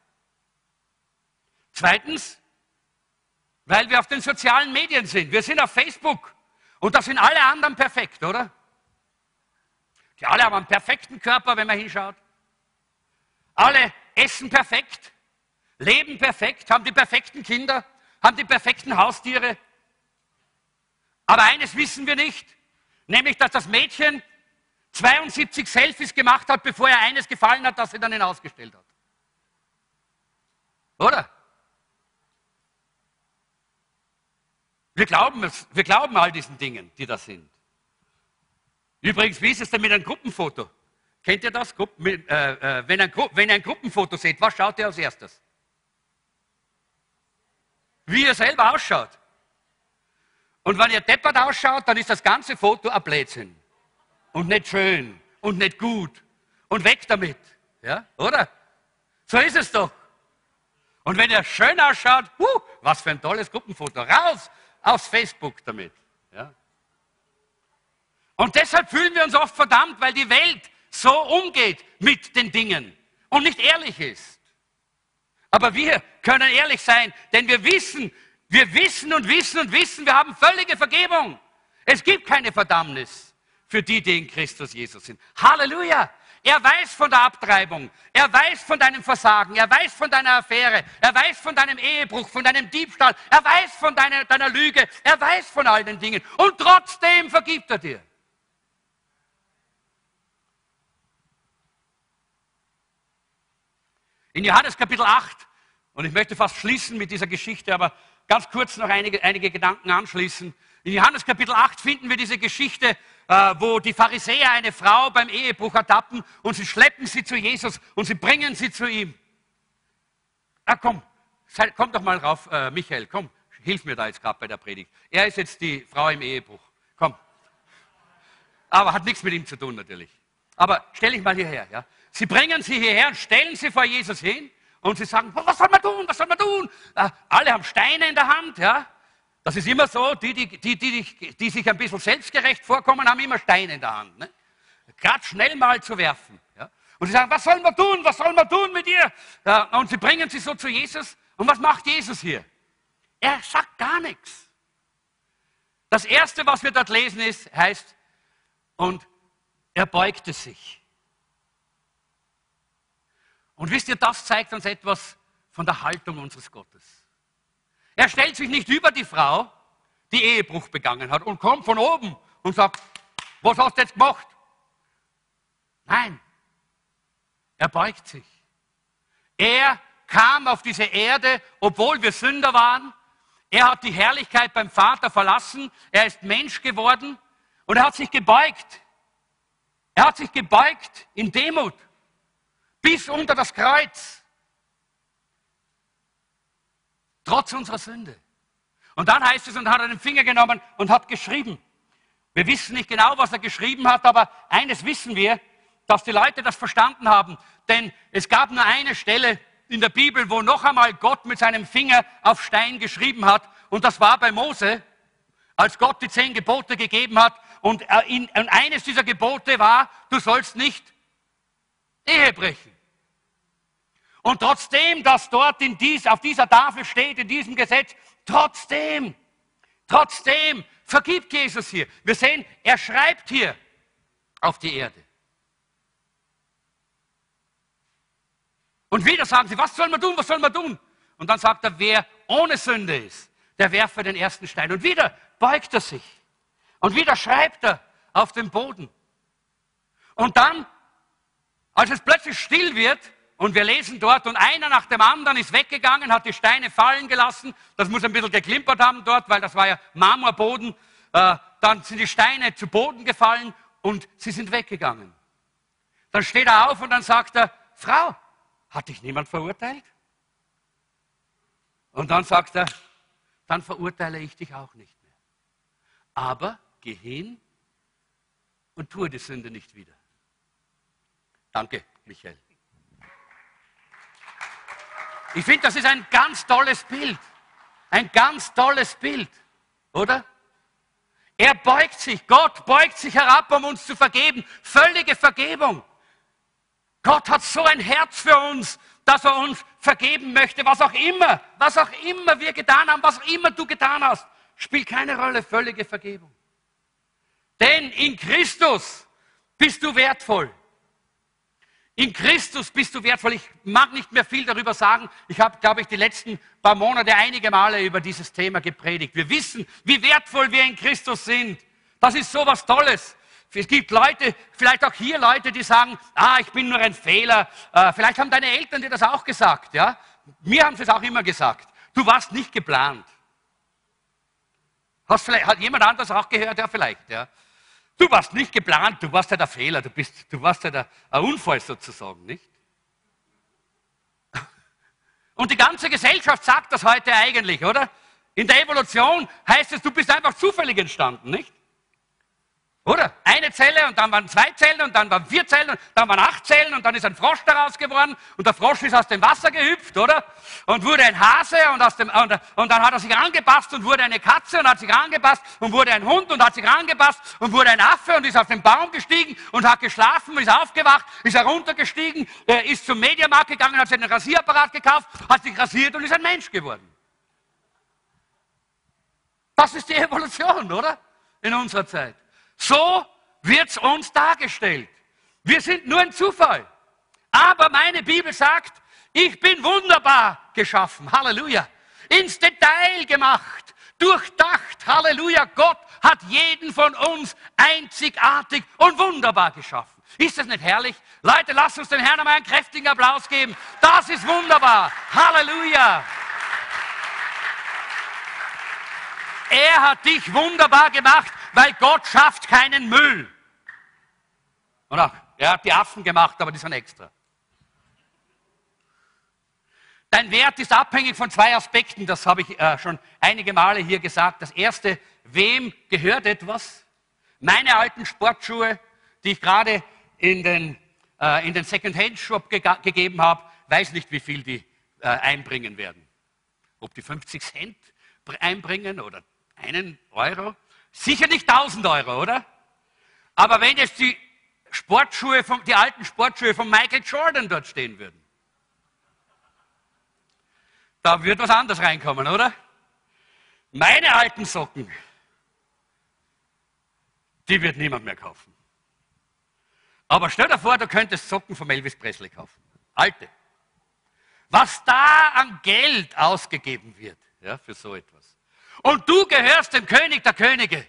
Zweitens, weil wir auf den sozialen Medien sind. Wir sind auf Facebook und da sind alle anderen perfekt, oder? Die alle haben einen perfekten Körper, wenn man hinschaut. Alle essen perfekt, leben perfekt, haben die perfekten Kinder, haben die perfekten Haustiere. Aber eines wissen wir nicht. Nämlich, dass das Mädchen 72 Selfies gemacht hat, bevor er eines gefallen hat, das sie dann hinausgestellt hat. Oder? Wir glauben, es, wir glauben all diesen Dingen, die da sind. Übrigens, wie ist es denn mit einem Gruppenfoto? Kennt ihr das? Äh, äh, wenn, ein, wenn ihr ein Gruppenfoto seht, was schaut ihr als erstes? Wie ihr selber ausschaut. Und wenn ihr deppert ausschaut, dann ist das ganze Foto ein Blödsinn. Und nicht schön und nicht gut. Und weg damit. Ja, oder? So ist es doch. Und wenn ihr schön ausschaut, huh, was für ein tolles Gruppenfoto. Raus aus Facebook damit. Ja? Und deshalb fühlen wir uns oft verdammt, weil die Welt so umgeht mit den Dingen und nicht ehrlich ist. Aber wir können ehrlich sein, denn wir wissen, wir wissen und wissen und wissen, wir haben völlige Vergebung. Es gibt keine Verdammnis für die, die in Christus Jesus sind. Halleluja! Er weiß von der Abtreibung, er weiß von deinem Versagen, er weiß von deiner Affäre, er weiß von deinem Ehebruch, von deinem Diebstahl, er weiß von deiner, deiner Lüge, er weiß von all den Dingen und trotzdem vergibt er dir. In Johannes Kapitel 8, und ich möchte fast schließen mit dieser Geschichte, aber ganz kurz noch einige, einige Gedanken anschließen. In Johannes Kapitel 8 finden wir diese Geschichte, äh, wo die Pharisäer eine Frau beim Ehebruch ertappen und sie schleppen sie zu Jesus und sie bringen sie zu ihm. Ah, komm, komm doch mal rauf, äh, Michael, komm, hilf mir da jetzt gerade bei der Predigt. Er ist jetzt die Frau im Ehebruch. Komm. Aber hat nichts mit ihm zu tun natürlich. Aber stell dich mal hierher. Ja? Sie bringen sie hierher und stellen sie vor Jesus hin und sie sagen, was soll man tun, was soll man tun? Äh, alle haben Steine in der Hand, ja. Das ist immer so, die, die, die, die, die sich ein bisschen selbstgerecht vorkommen, haben immer Steine in der Hand. Ne? Gerade schnell mal zu werfen. Ja? Und sie sagen, was sollen wir tun, was sollen wir tun mit ihr? Ja, und sie bringen sie so zu Jesus. Und was macht Jesus hier? Er sagt gar nichts. Das Erste, was wir dort lesen, ist, heißt, und er beugte sich. Und wisst ihr, das zeigt uns etwas von der Haltung unseres Gottes. Er stellt sich nicht über die Frau, die Ehebruch begangen hat, und kommt von oben und sagt, was hast du jetzt gemacht? Nein, er beugt sich. Er kam auf diese Erde, obwohl wir Sünder waren. Er hat die Herrlichkeit beim Vater verlassen. Er ist Mensch geworden und er hat sich gebeugt. Er hat sich gebeugt in Demut bis unter das Kreuz. Trotz unserer Sünde. Und dann heißt es, und hat er den Finger genommen und hat geschrieben. Wir wissen nicht genau, was er geschrieben hat, aber eines wissen wir, dass die Leute das verstanden haben. Denn es gab nur eine Stelle in der Bibel, wo noch einmal Gott mit seinem Finger auf Stein geschrieben hat. Und das war bei Mose, als Gott die zehn Gebote gegeben hat. Und, äh, eines dieser Gebote war, du sollst nicht Ehe brechen. Und trotzdem, dass dort in dies, auf dieser Tafel steht, in diesem Gesetz, trotzdem, trotzdem vergibt Jesus hier. Wir sehen, er schreibt hier auf die Erde. Und wieder sagen sie, was soll man tun, was soll man tun? Und dann sagt er, wer ohne Sünde ist, der werfe den ersten Stein. Und wieder beugt er sich. Und wieder schreibt er auf den Boden. Und dann als es plötzlich still wird und wir lesen dort und einer nach dem anderen ist weggegangen, hat die Steine fallen gelassen, das muss ein bisschen geklimpert haben dort, weil das war ja Marmorboden, äh, dann sind die Steine zu Boden gefallen und sie sind weggegangen. Dann steht er auf und dann sagt er, Frau, hat dich niemand verurteilt? Und dann sagt er, dann verurteile ich dich auch nicht mehr. Aber geh hin und tue die Sünde nicht wieder. Danke, Michael. Ich finde, das ist ein ganz tolles Bild. Ein ganz tolles Bild, oder? Er beugt sich, Gott beugt sich herab, um uns zu vergeben. Völlige Vergebung. Gott hat so ein Herz für uns, dass er uns vergeben möchte, was auch immer, was auch immer wir getan haben, was auch immer du getan hast, spielt keine Rolle, völlige Vergebung. Denn in Christus bist du wertvoll. In Christus bist du wertvoll. Ich mag nicht mehr viel darüber sagen. Ich habe, glaube ich, die letzten paar Monate einige Male über dieses Thema gepredigt. Wir wissen, wie wertvoll wir in Christus sind. Das ist so was Tolles. Es gibt Leute, vielleicht auch hier Leute, die sagen, ah, ich bin nur ein Fehler. Äh, vielleicht haben deine Eltern dir das auch gesagt, ja? Mir haben sie es auch immer gesagt. Du warst nicht geplant. Hast vielleicht, hat jemand anderes auch gehört? Ja, vielleicht, ja. Du warst nicht geplant, du warst ja der Fehler, du, bist, du warst ja der ein Unfall sozusagen, nicht? Und die ganze Gesellschaft sagt das heute eigentlich, oder? In der Evolution heißt es, du bist einfach zufällig entstanden, nicht? Oder? Eine Zelle und dann waren zwei Zellen und dann waren vier Zellen und dann waren acht Zellen und dann ist ein Frosch daraus geworden und der Frosch ist aus dem Wasser gehüpft, oder? Und wurde ein Hase und, aus dem, und, und dann hat er sich angepasst und wurde eine Katze und hat sich angepasst und wurde ein Hund und hat sich angepasst und wurde ein Affe und ist auf den Baum gestiegen und hat geschlafen, ist aufgewacht, ist heruntergestiegen, äh, ist zum Mediamarkt gegangen, hat sich einen Rasierapparat gekauft, hat sich rasiert und ist ein Mensch geworden. Das ist die Evolution, oder? In unserer Zeit. So wird es uns dargestellt. Wir sind nur ein Zufall. Aber meine Bibel sagt, ich bin wunderbar geschaffen. Halleluja. Ins Detail gemacht, durchdacht. Halleluja. Gott hat jeden von uns einzigartig und wunderbar geschaffen. Ist das nicht herrlich? Leute, lasst uns dem Herrn einmal einen kräftigen Applaus geben. Das ist wunderbar. Halleluja. Er hat dich wunderbar gemacht weil Gott schafft keinen Müll. Oder? Er hat die Affen gemacht, aber die sind extra. Dein Wert ist abhängig von zwei Aspekten, das habe ich äh, schon einige Male hier gesagt. Das erste, wem gehört etwas? Meine alten Sportschuhe, die ich gerade in den, äh, in den Second-Hand-Shop ge gegeben habe, weiß nicht, wie viel die äh, einbringen werden. Ob die 50 Cent einbringen oder einen Euro. Sicher nicht 1000 Euro, oder? Aber wenn jetzt die Sportschuhe, von, die alten Sportschuhe von Michael Jordan dort stehen würden, da würde was anderes reinkommen, oder? Meine alten Socken, die wird niemand mehr kaufen. Aber stell dir vor, du könntest Socken von Elvis Presley kaufen. Alte, Was da an Geld ausgegeben wird ja, für so etwas. Und du gehörst dem König der Könige.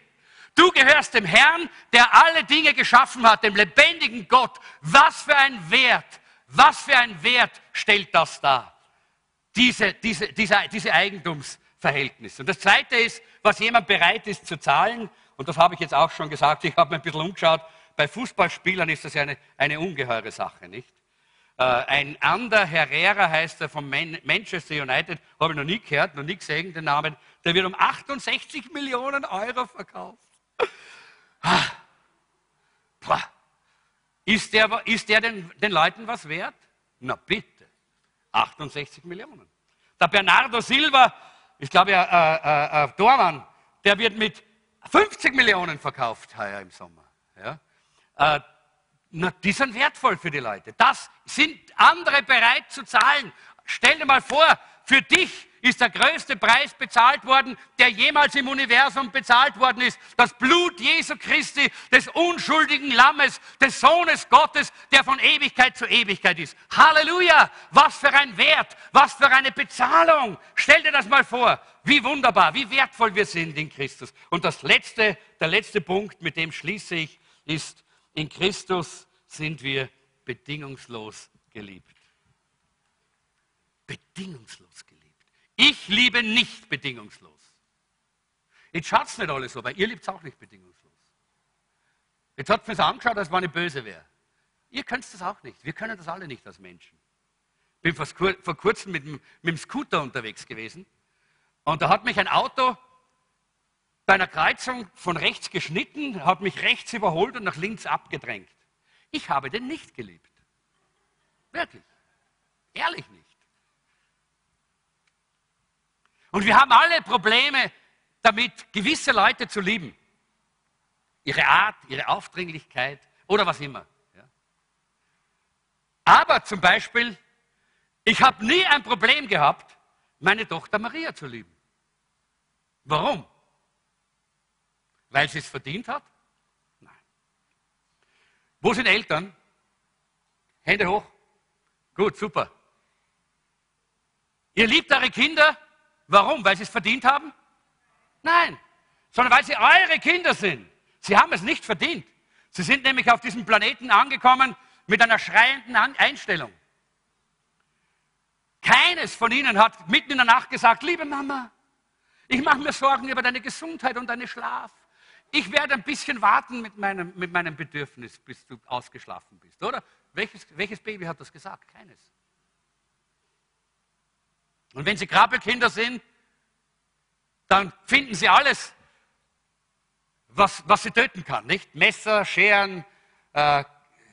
Du gehörst dem Herrn, der alle Dinge geschaffen hat, dem lebendigen Gott. Was für ein Wert, was für ein Wert stellt das dar? Diese, diese, diese, diese Eigentumsverhältnisse. Und das Zweite ist, was jemand bereit ist zu zahlen, und das habe ich jetzt auch schon gesagt, ich habe mir ein bisschen umgeschaut, bei Fußballspielern ist das ja eine, eine ungeheure Sache, nicht? Äh, ein anderer Herrera heißt er von Manchester United, habe ich noch nie gehört, noch nie gesehen, den Namen, der wird um 68 Millionen Euro verkauft. Ist der, ist der den, den Leuten was wert? Na bitte. 68 Millionen. Der Bernardo Silva, ich glaube, ja, äh, äh, äh, Dormann, der wird mit 50 Millionen verkauft heuer im Sommer. Ja? Äh, na, die sind wertvoll für die Leute. Das sind andere bereit zu zahlen. Stell dir mal vor, für dich ist der größte Preis bezahlt worden, der jemals im Universum bezahlt worden ist. Das Blut Jesu Christi, des unschuldigen Lammes, des Sohnes Gottes, der von Ewigkeit zu Ewigkeit ist. Halleluja! Was für ein Wert, was für eine Bezahlung. Stell dir das mal vor. Wie wunderbar, wie wertvoll wir sind in Christus. Und das letzte, der letzte Punkt, mit dem schließe ich, ist, in Christus sind wir bedingungslos geliebt. Bedingungslos geliebt. Ich liebe nicht bedingungslos. Jetzt schaut es nicht alles so, weil ihr liebt es auch nicht bedingungslos. Jetzt hat es mir angeschaut, als wenn ich böse wäre. Ihr könnt das auch nicht. Wir können das alle nicht als Menschen. Ich bin vor, kurzem mit mit dem Scooter unterwegs gewesen und da hat mich ein Auto bei einer Kreuzung von rechts geschnitten, hat mich rechts überholt und nach links abgedrängt. Ich habe den nicht geliebt. Wirklich. Ehrlich nicht. Und wir haben alle Probleme damit, gewisse Leute zu lieben. Ihre Art, ihre Aufdringlichkeit oder was immer. Ja. Aber zum Beispiel, ich habe nie ein Problem gehabt, meine Tochter Maria zu lieben. Warum? Weil sie es verdient hat? Nein. Wo sind Eltern? Hände hoch. Gut, super. Ihr liebt eure Kinder? Warum? Weil sie es verdient haben? Nein, sondern weil sie eure Kinder sind. Sie haben es nicht verdient. Sie sind nämlich auf diesem Planeten angekommen mit einer schreienden Einstellung. Keines von ihnen hat mitten in der Nacht gesagt, liebe Mama, ich mache mir Sorgen über deine Gesundheit und deinen Schlaf. Ich werde ein bisschen warten mit meinem, mit meinem Bedürfnis, bis du ausgeschlafen bist, oder? Welches, welches Baby hat das gesagt? Keines. Und wenn sie Krabbelkinder sind, dann finden sie alles, was, was sie töten kann, nicht? Messer, Scheren, äh,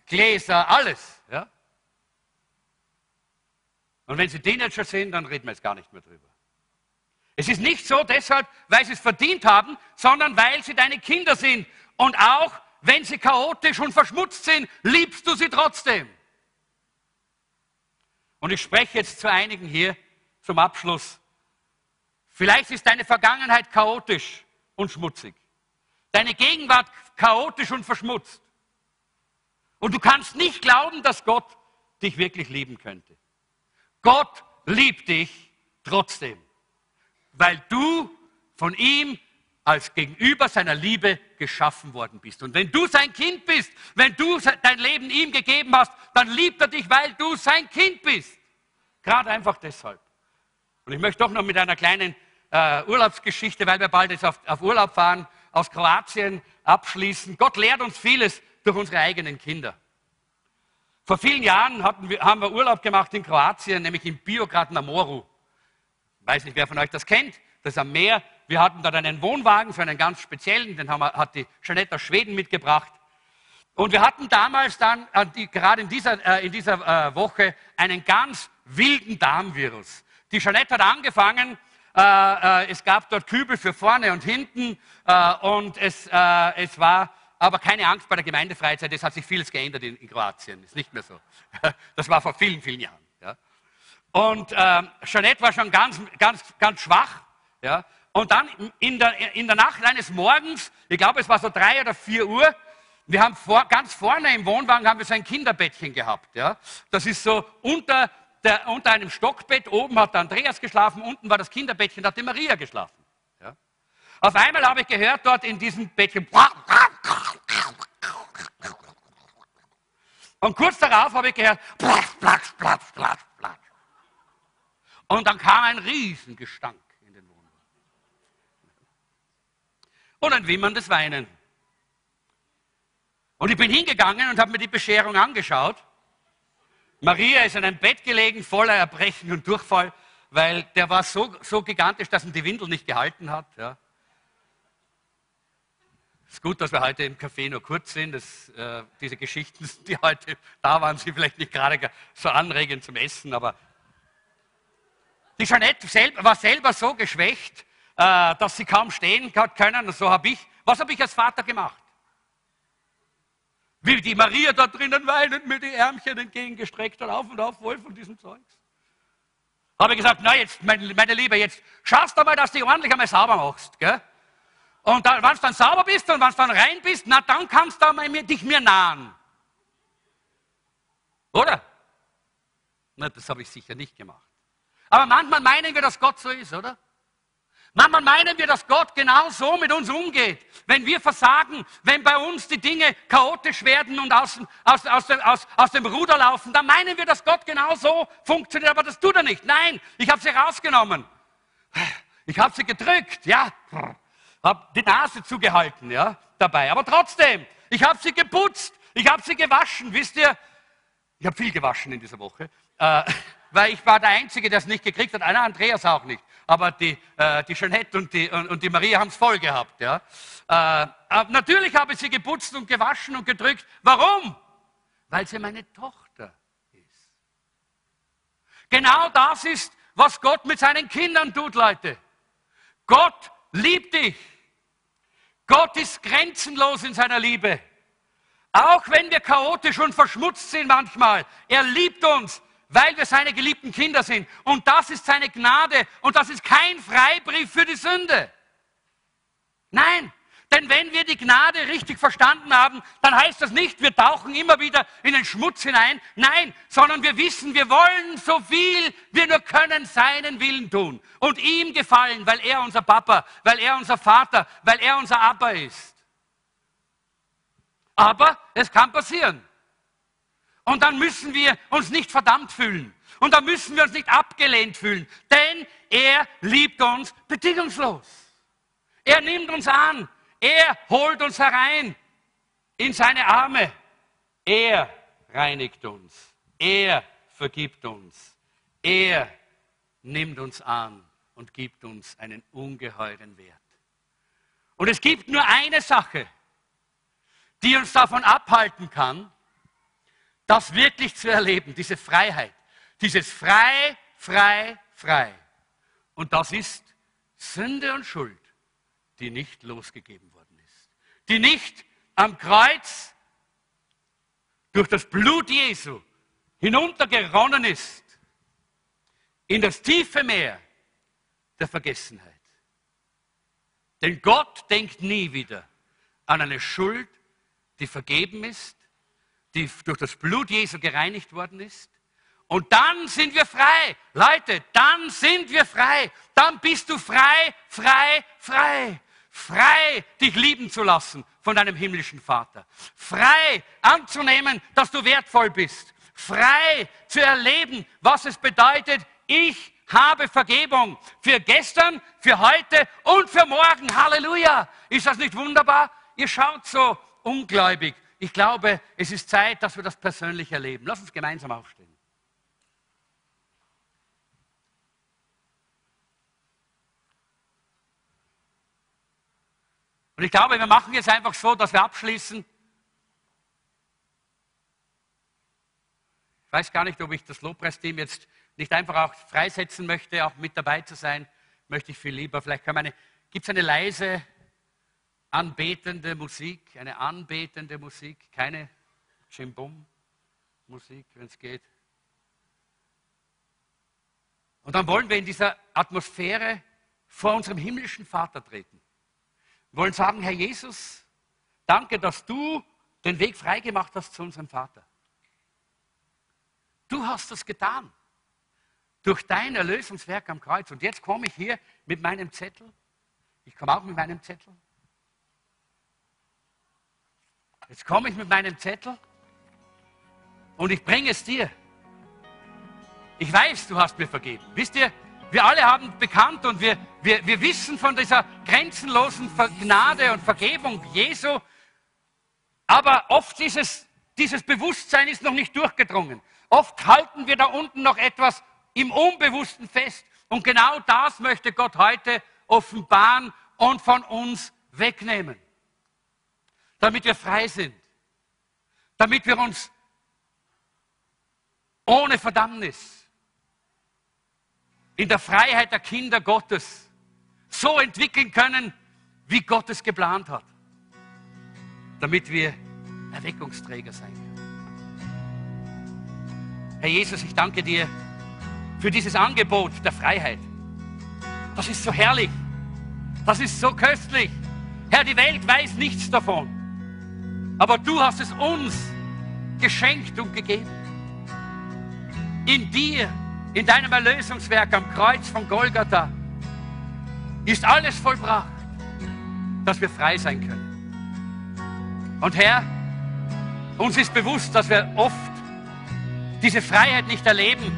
Gläser, alles. Ja? Und wenn sie Teenager sind, dann reden wir jetzt gar nicht mehr drüber. Es ist nicht so deshalb, weil sie es verdient haben, sondern weil sie deine Kinder sind. Und auch wenn sie chaotisch und verschmutzt sind, liebst du sie trotzdem. Und ich spreche jetzt zu einigen hier zum Abschluss. Vielleicht ist deine Vergangenheit chaotisch und schmutzig. Deine Gegenwart chaotisch und verschmutzt. Und du kannst nicht glauben, dass Gott dich wirklich lieben könnte. Gott liebt dich trotzdem weil du von ihm als gegenüber seiner Liebe geschaffen worden bist. Und wenn du sein Kind bist, wenn du dein Leben ihm gegeben hast, dann liebt er dich, weil du sein Kind bist. Gerade einfach deshalb. Und ich möchte doch noch mit einer kleinen äh, Urlaubsgeschichte, weil wir bald jetzt auf, auf Urlaub fahren, aus Kroatien abschließen. Gott lehrt uns vieles durch unsere eigenen Kinder. Vor vielen Jahren wir, haben wir Urlaub gemacht in Kroatien, nämlich in Biograd na Moru weiß nicht, wer von euch das kennt, das ist am Meer. Wir hatten dort einen Wohnwagen, so einen ganz speziellen, den wir, hat die Jeanette aus Schweden mitgebracht. Und wir hatten damals dann, gerade in dieser, äh, in dieser äh, Woche, einen ganz wilden Darmvirus. Die Jeanette hat angefangen, es gab dort Kübel für vorne und hinten und es, es war aber keine Angst bei der Gemeindefreizeit, es hat sich vieles geändert in, in Kroatien, ist nicht mehr so. Das war vor vielen, vielen Jahren. Und äh, Jeanette war schon ganz, ganz, ganz schwach. Ja? Und dann in der, in der Nacht eines Morgens, ich glaube, es war so drei oder vier Uhr, wir haben vor, ganz vorne im Wohnwagen haben wir so ein Kinderbettchen gehabt. Ja? Das ist so unter der, unter einem Stockbett, oben hat der Andreas geschlafen, unten war das Kinderbettchen, da hat die Maria geschlafen. Ja? Auf einmal habe ich gehört dort in diesem Bettchen, und kurz darauf habe ich gehört, platsch, platsch, platsch, platsch. Und dann kam ein Riesengestank in den Wohnraum. Und ein wimmerndes Weinen. Und ich bin hingegangen und habe mir die Bescherung angeschaut. Maria ist in einem Bett gelegen, voller Erbrechen und Durchfall, weil der war so, so gigantisch, dass ihn die Windel nicht gehalten hat. Ja. Es ist gut, dass wir heute im Café nur kurz sind. Das, äh, diese Geschichten, die heute da waren, sind vielleicht nicht gerade so anregend zum Essen, aber die Jeanette selber, war selber so geschwächt, äh, dass sie kaum stehen können. Und so habe ich, was habe ich als Vater gemacht? Wie die Maria da drinnen weinend mir die Ärmchen entgegengestreckt hat, auf und auf, voll von diesem Zeugs. Habe ich gesagt, na jetzt, meine, meine Liebe, jetzt schaust du mal, dass du dich ordentlich einmal sauber machst. Gell? Und wenn du dann sauber bist und wenn du dann rein bist, na dann kannst du mal dich mir nahen. Oder? Na, das habe ich sicher nicht gemacht. Aber manchmal meinen wir, dass Gott so ist, oder? Manchmal meinen wir, dass Gott genau so mit uns umgeht. Wenn wir versagen, wenn bei uns die Dinge chaotisch werden und aus, aus, aus, dem, aus, aus dem Ruder laufen, dann meinen wir, dass Gott genau so funktioniert. Aber das tut er nicht. Nein, ich habe sie rausgenommen. Ich habe sie gedrückt, ja. Habe die Nase zugehalten, ja, dabei. Aber trotzdem, ich habe sie geputzt. Ich habe sie gewaschen. Wisst ihr, ich habe viel gewaschen in dieser Woche. Äh, weil ich war der Einzige, der es nicht gekriegt hat. Einer Andreas auch nicht. Aber die, äh, die Jeanette und die, und, und die Maria haben es voll gehabt. Ja. Äh, natürlich habe ich sie geputzt und gewaschen und gedrückt. Warum? Weil sie meine Tochter ist. Genau das ist, was Gott mit seinen Kindern tut, Leute. Gott liebt dich. Gott ist grenzenlos in seiner Liebe. Auch wenn wir chaotisch und verschmutzt sind manchmal, er liebt uns weil wir seine geliebten Kinder sind. Und das ist seine Gnade und das ist kein Freibrief für die Sünde. Nein, denn wenn wir die Gnade richtig verstanden haben, dann heißt das nicht, wir tauchen immer wieder in den Schmutz hinein. Nein, sondern wir wissen, wir wollen so viel wir nur können seinen Willen tun und ihm gefallen, weil er unser Papa, weil er unser Vater, weil er unser Abba ist. Aber es kann passieren. Und dann müssen wir uns nicht verdammt fühlen. Und dann müssen wir uns nicht abgelehnt fühlen. Denn er liebt uns bedingungslos. Er nimmt uns an. Er holt uns herein in seine Arme. Er reinigt uns. Er vergibt uns. Er nimmt uns an und gibt uns einen ungeheuren Wert. Und es gibt nur eine Sache, die uns davon abhalten kann, das wirklich zu erleben, diese Freiheit, dieses frei, frei, frei. Und das ist Sünde und Schuld, die nicht losgegeben worden ist, die nicht am Kreuz durch das Blut Jesu hinuntergeronnen ist in das tiefe Meer der Vergessenheit. Denn Gott denkt nie wieder an eine Schuld, die vergeben ist, die durch das Blut Jesu gereinigt worden ist. Und dann sind wir frei. Leute, dann sind wir frei. Dann bist du frei, frei, frei. Frei, dich lieben zu lassen von deinem himmlischen Vater. Frei anzunehmen, dass du wertvoll bist. Frei zu erleben, was es bedeutet, ich habe Vergebung für gestern, für heute und für morgen. Halleluja! Ist das nicht wunderbar? Ihr schaut so ungläubig ich glaube, es ist Zeit, dass wir das persönlich erleben. Lass uns gemeinsam aufstehen. Und ich glaube, wir machen jetzt einfach so, dass wir abschließen. Ich weiß gar nicht, ob ich das Lobpreisteam jetzt nicht einfach auch freisetzen möchte, auch mit dabei zu sein. Möchte ich viel lieber. Vielleicht kann man eine, gibt es eine leise anbetende Musik, eine anbetende Musik, keine Chimbum-Musik, wenn es geht. Und dann wollen wir in dieser Atmosphäre vor unserem himmlischen Vater treten. Wir wollen sagen, Herr Jesus, danke, dass du den Weg freigemacht hast zu unserem Vater. Du hast das getan. Durch dein Erlösungswerk am Kreuz. Und jetzt komme ich hier mit meinem Zettel. Ich komme auch mit meinem Zettel. Jetzt komme ich mit meinem Zettel und ich bringe es dir. Ich weiß, du hast mir vergeben. Wisst ihr, wir alle haben bekannt und wir, wir, wir wissen von dieser grenzenlosen Gnade und Vergebung Jesu. Aber oft ist es, dieses Bewusstsein ist noch nicht durchgedrungen. Oft halten wir da unten noch etwas im Unbewussten fest. Und genau das möchte Gott heute offenbaren und von uns wegnehmen. Damit wir frei sind. Damit wir uns ohne Verdammnis in der Freiheit der Kinder Gottes so entwickeln können, wie Gott es geplant hat, damit wir Erweckungsträger sein können. Herr Jesus, ich danke dir für dieses Angebot der Freiheit. Das ist so herrlich. Das ist so köstlich. Herr, die Welt weiß nichts davon. Aber du hast es uns geschenkt und gegeben. In dir in deinem Erlösungswerk am Kreuz von Golgatha ist alles vollbracht, dass wir frei sein können. Und Herr, uns ist bewusst, dass wir oft diese Freiheit nicht erleben,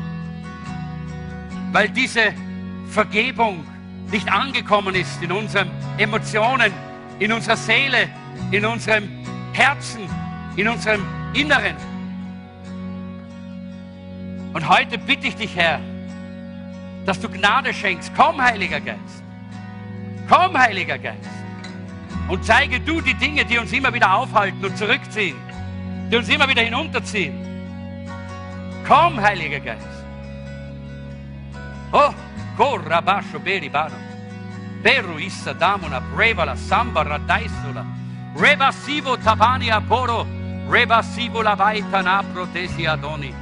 weil diese Vergebung nicht angekommen ist in unseren Emotionen, in unserer Seele, in unserem Herzen, in unserem Inneren. Und heute bitte ich dich, Herr, dass du Gnade schenkst. Komm, Heiliger Geist. Komm, Heiliger Geist. Und zeige du die Dinge, die uns immer wieder aufhalten und zurückziehen, die uns immer wieder hinunterziehen. Komm, Heiliger Geist. Oh, corra basho beribano. Peru issa damona prevala samba radaisola. Rebasivo tabania poro. Rebasivo la vaita na protesi adoni.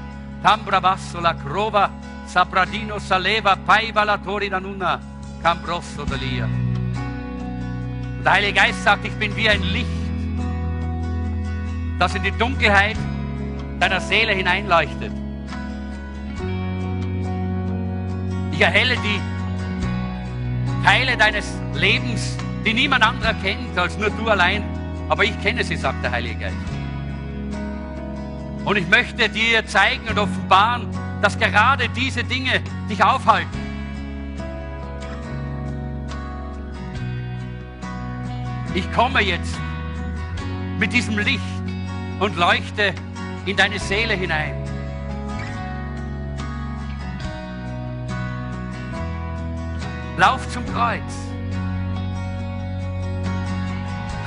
Tambra basso la crova, Sapradino saleva, paiva la tori da nuna, Cambrosso Lia. Der Heilige Geist sagt, ich bin wie ein Licht, das in die Dunkelheit deiner Seele hineinleuchtet. Ich erhelle die Teile deines Lebens, die niemand anderer kennt als nur du allein. Aber ich kenne sie, sagt der Heilige Geist. Und ich möchte dir zeigen und offenbaren, dass gerade diese Dinge dich aufhalten. Ich komme jetzt mit diesem Licht und leuchte in deine Seele hinein. Lauf zum Kreuz.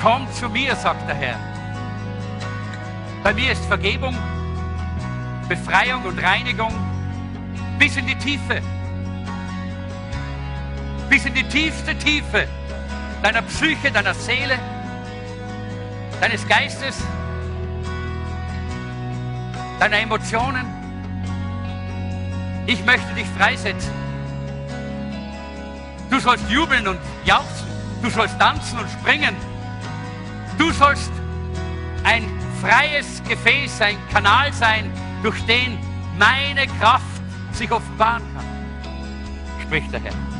Komm zu mir, sagt der Herr. Bei mir ist Vergebung, Befreiung und Reinigung bis in die Tiefe. Bis in die tiefste Tiefe deiner Psyche, deiner Seele, deines Geistes, deiner Emotionen. Ich möchte dich freisetzen. Du sollst jubeln und jauchzen. Du sollst tanzen und springen. Du sollst ein freies Gefäß, ein Kanal sein, durch den meine Kraft sich offenbaren kann, spricht der Herr.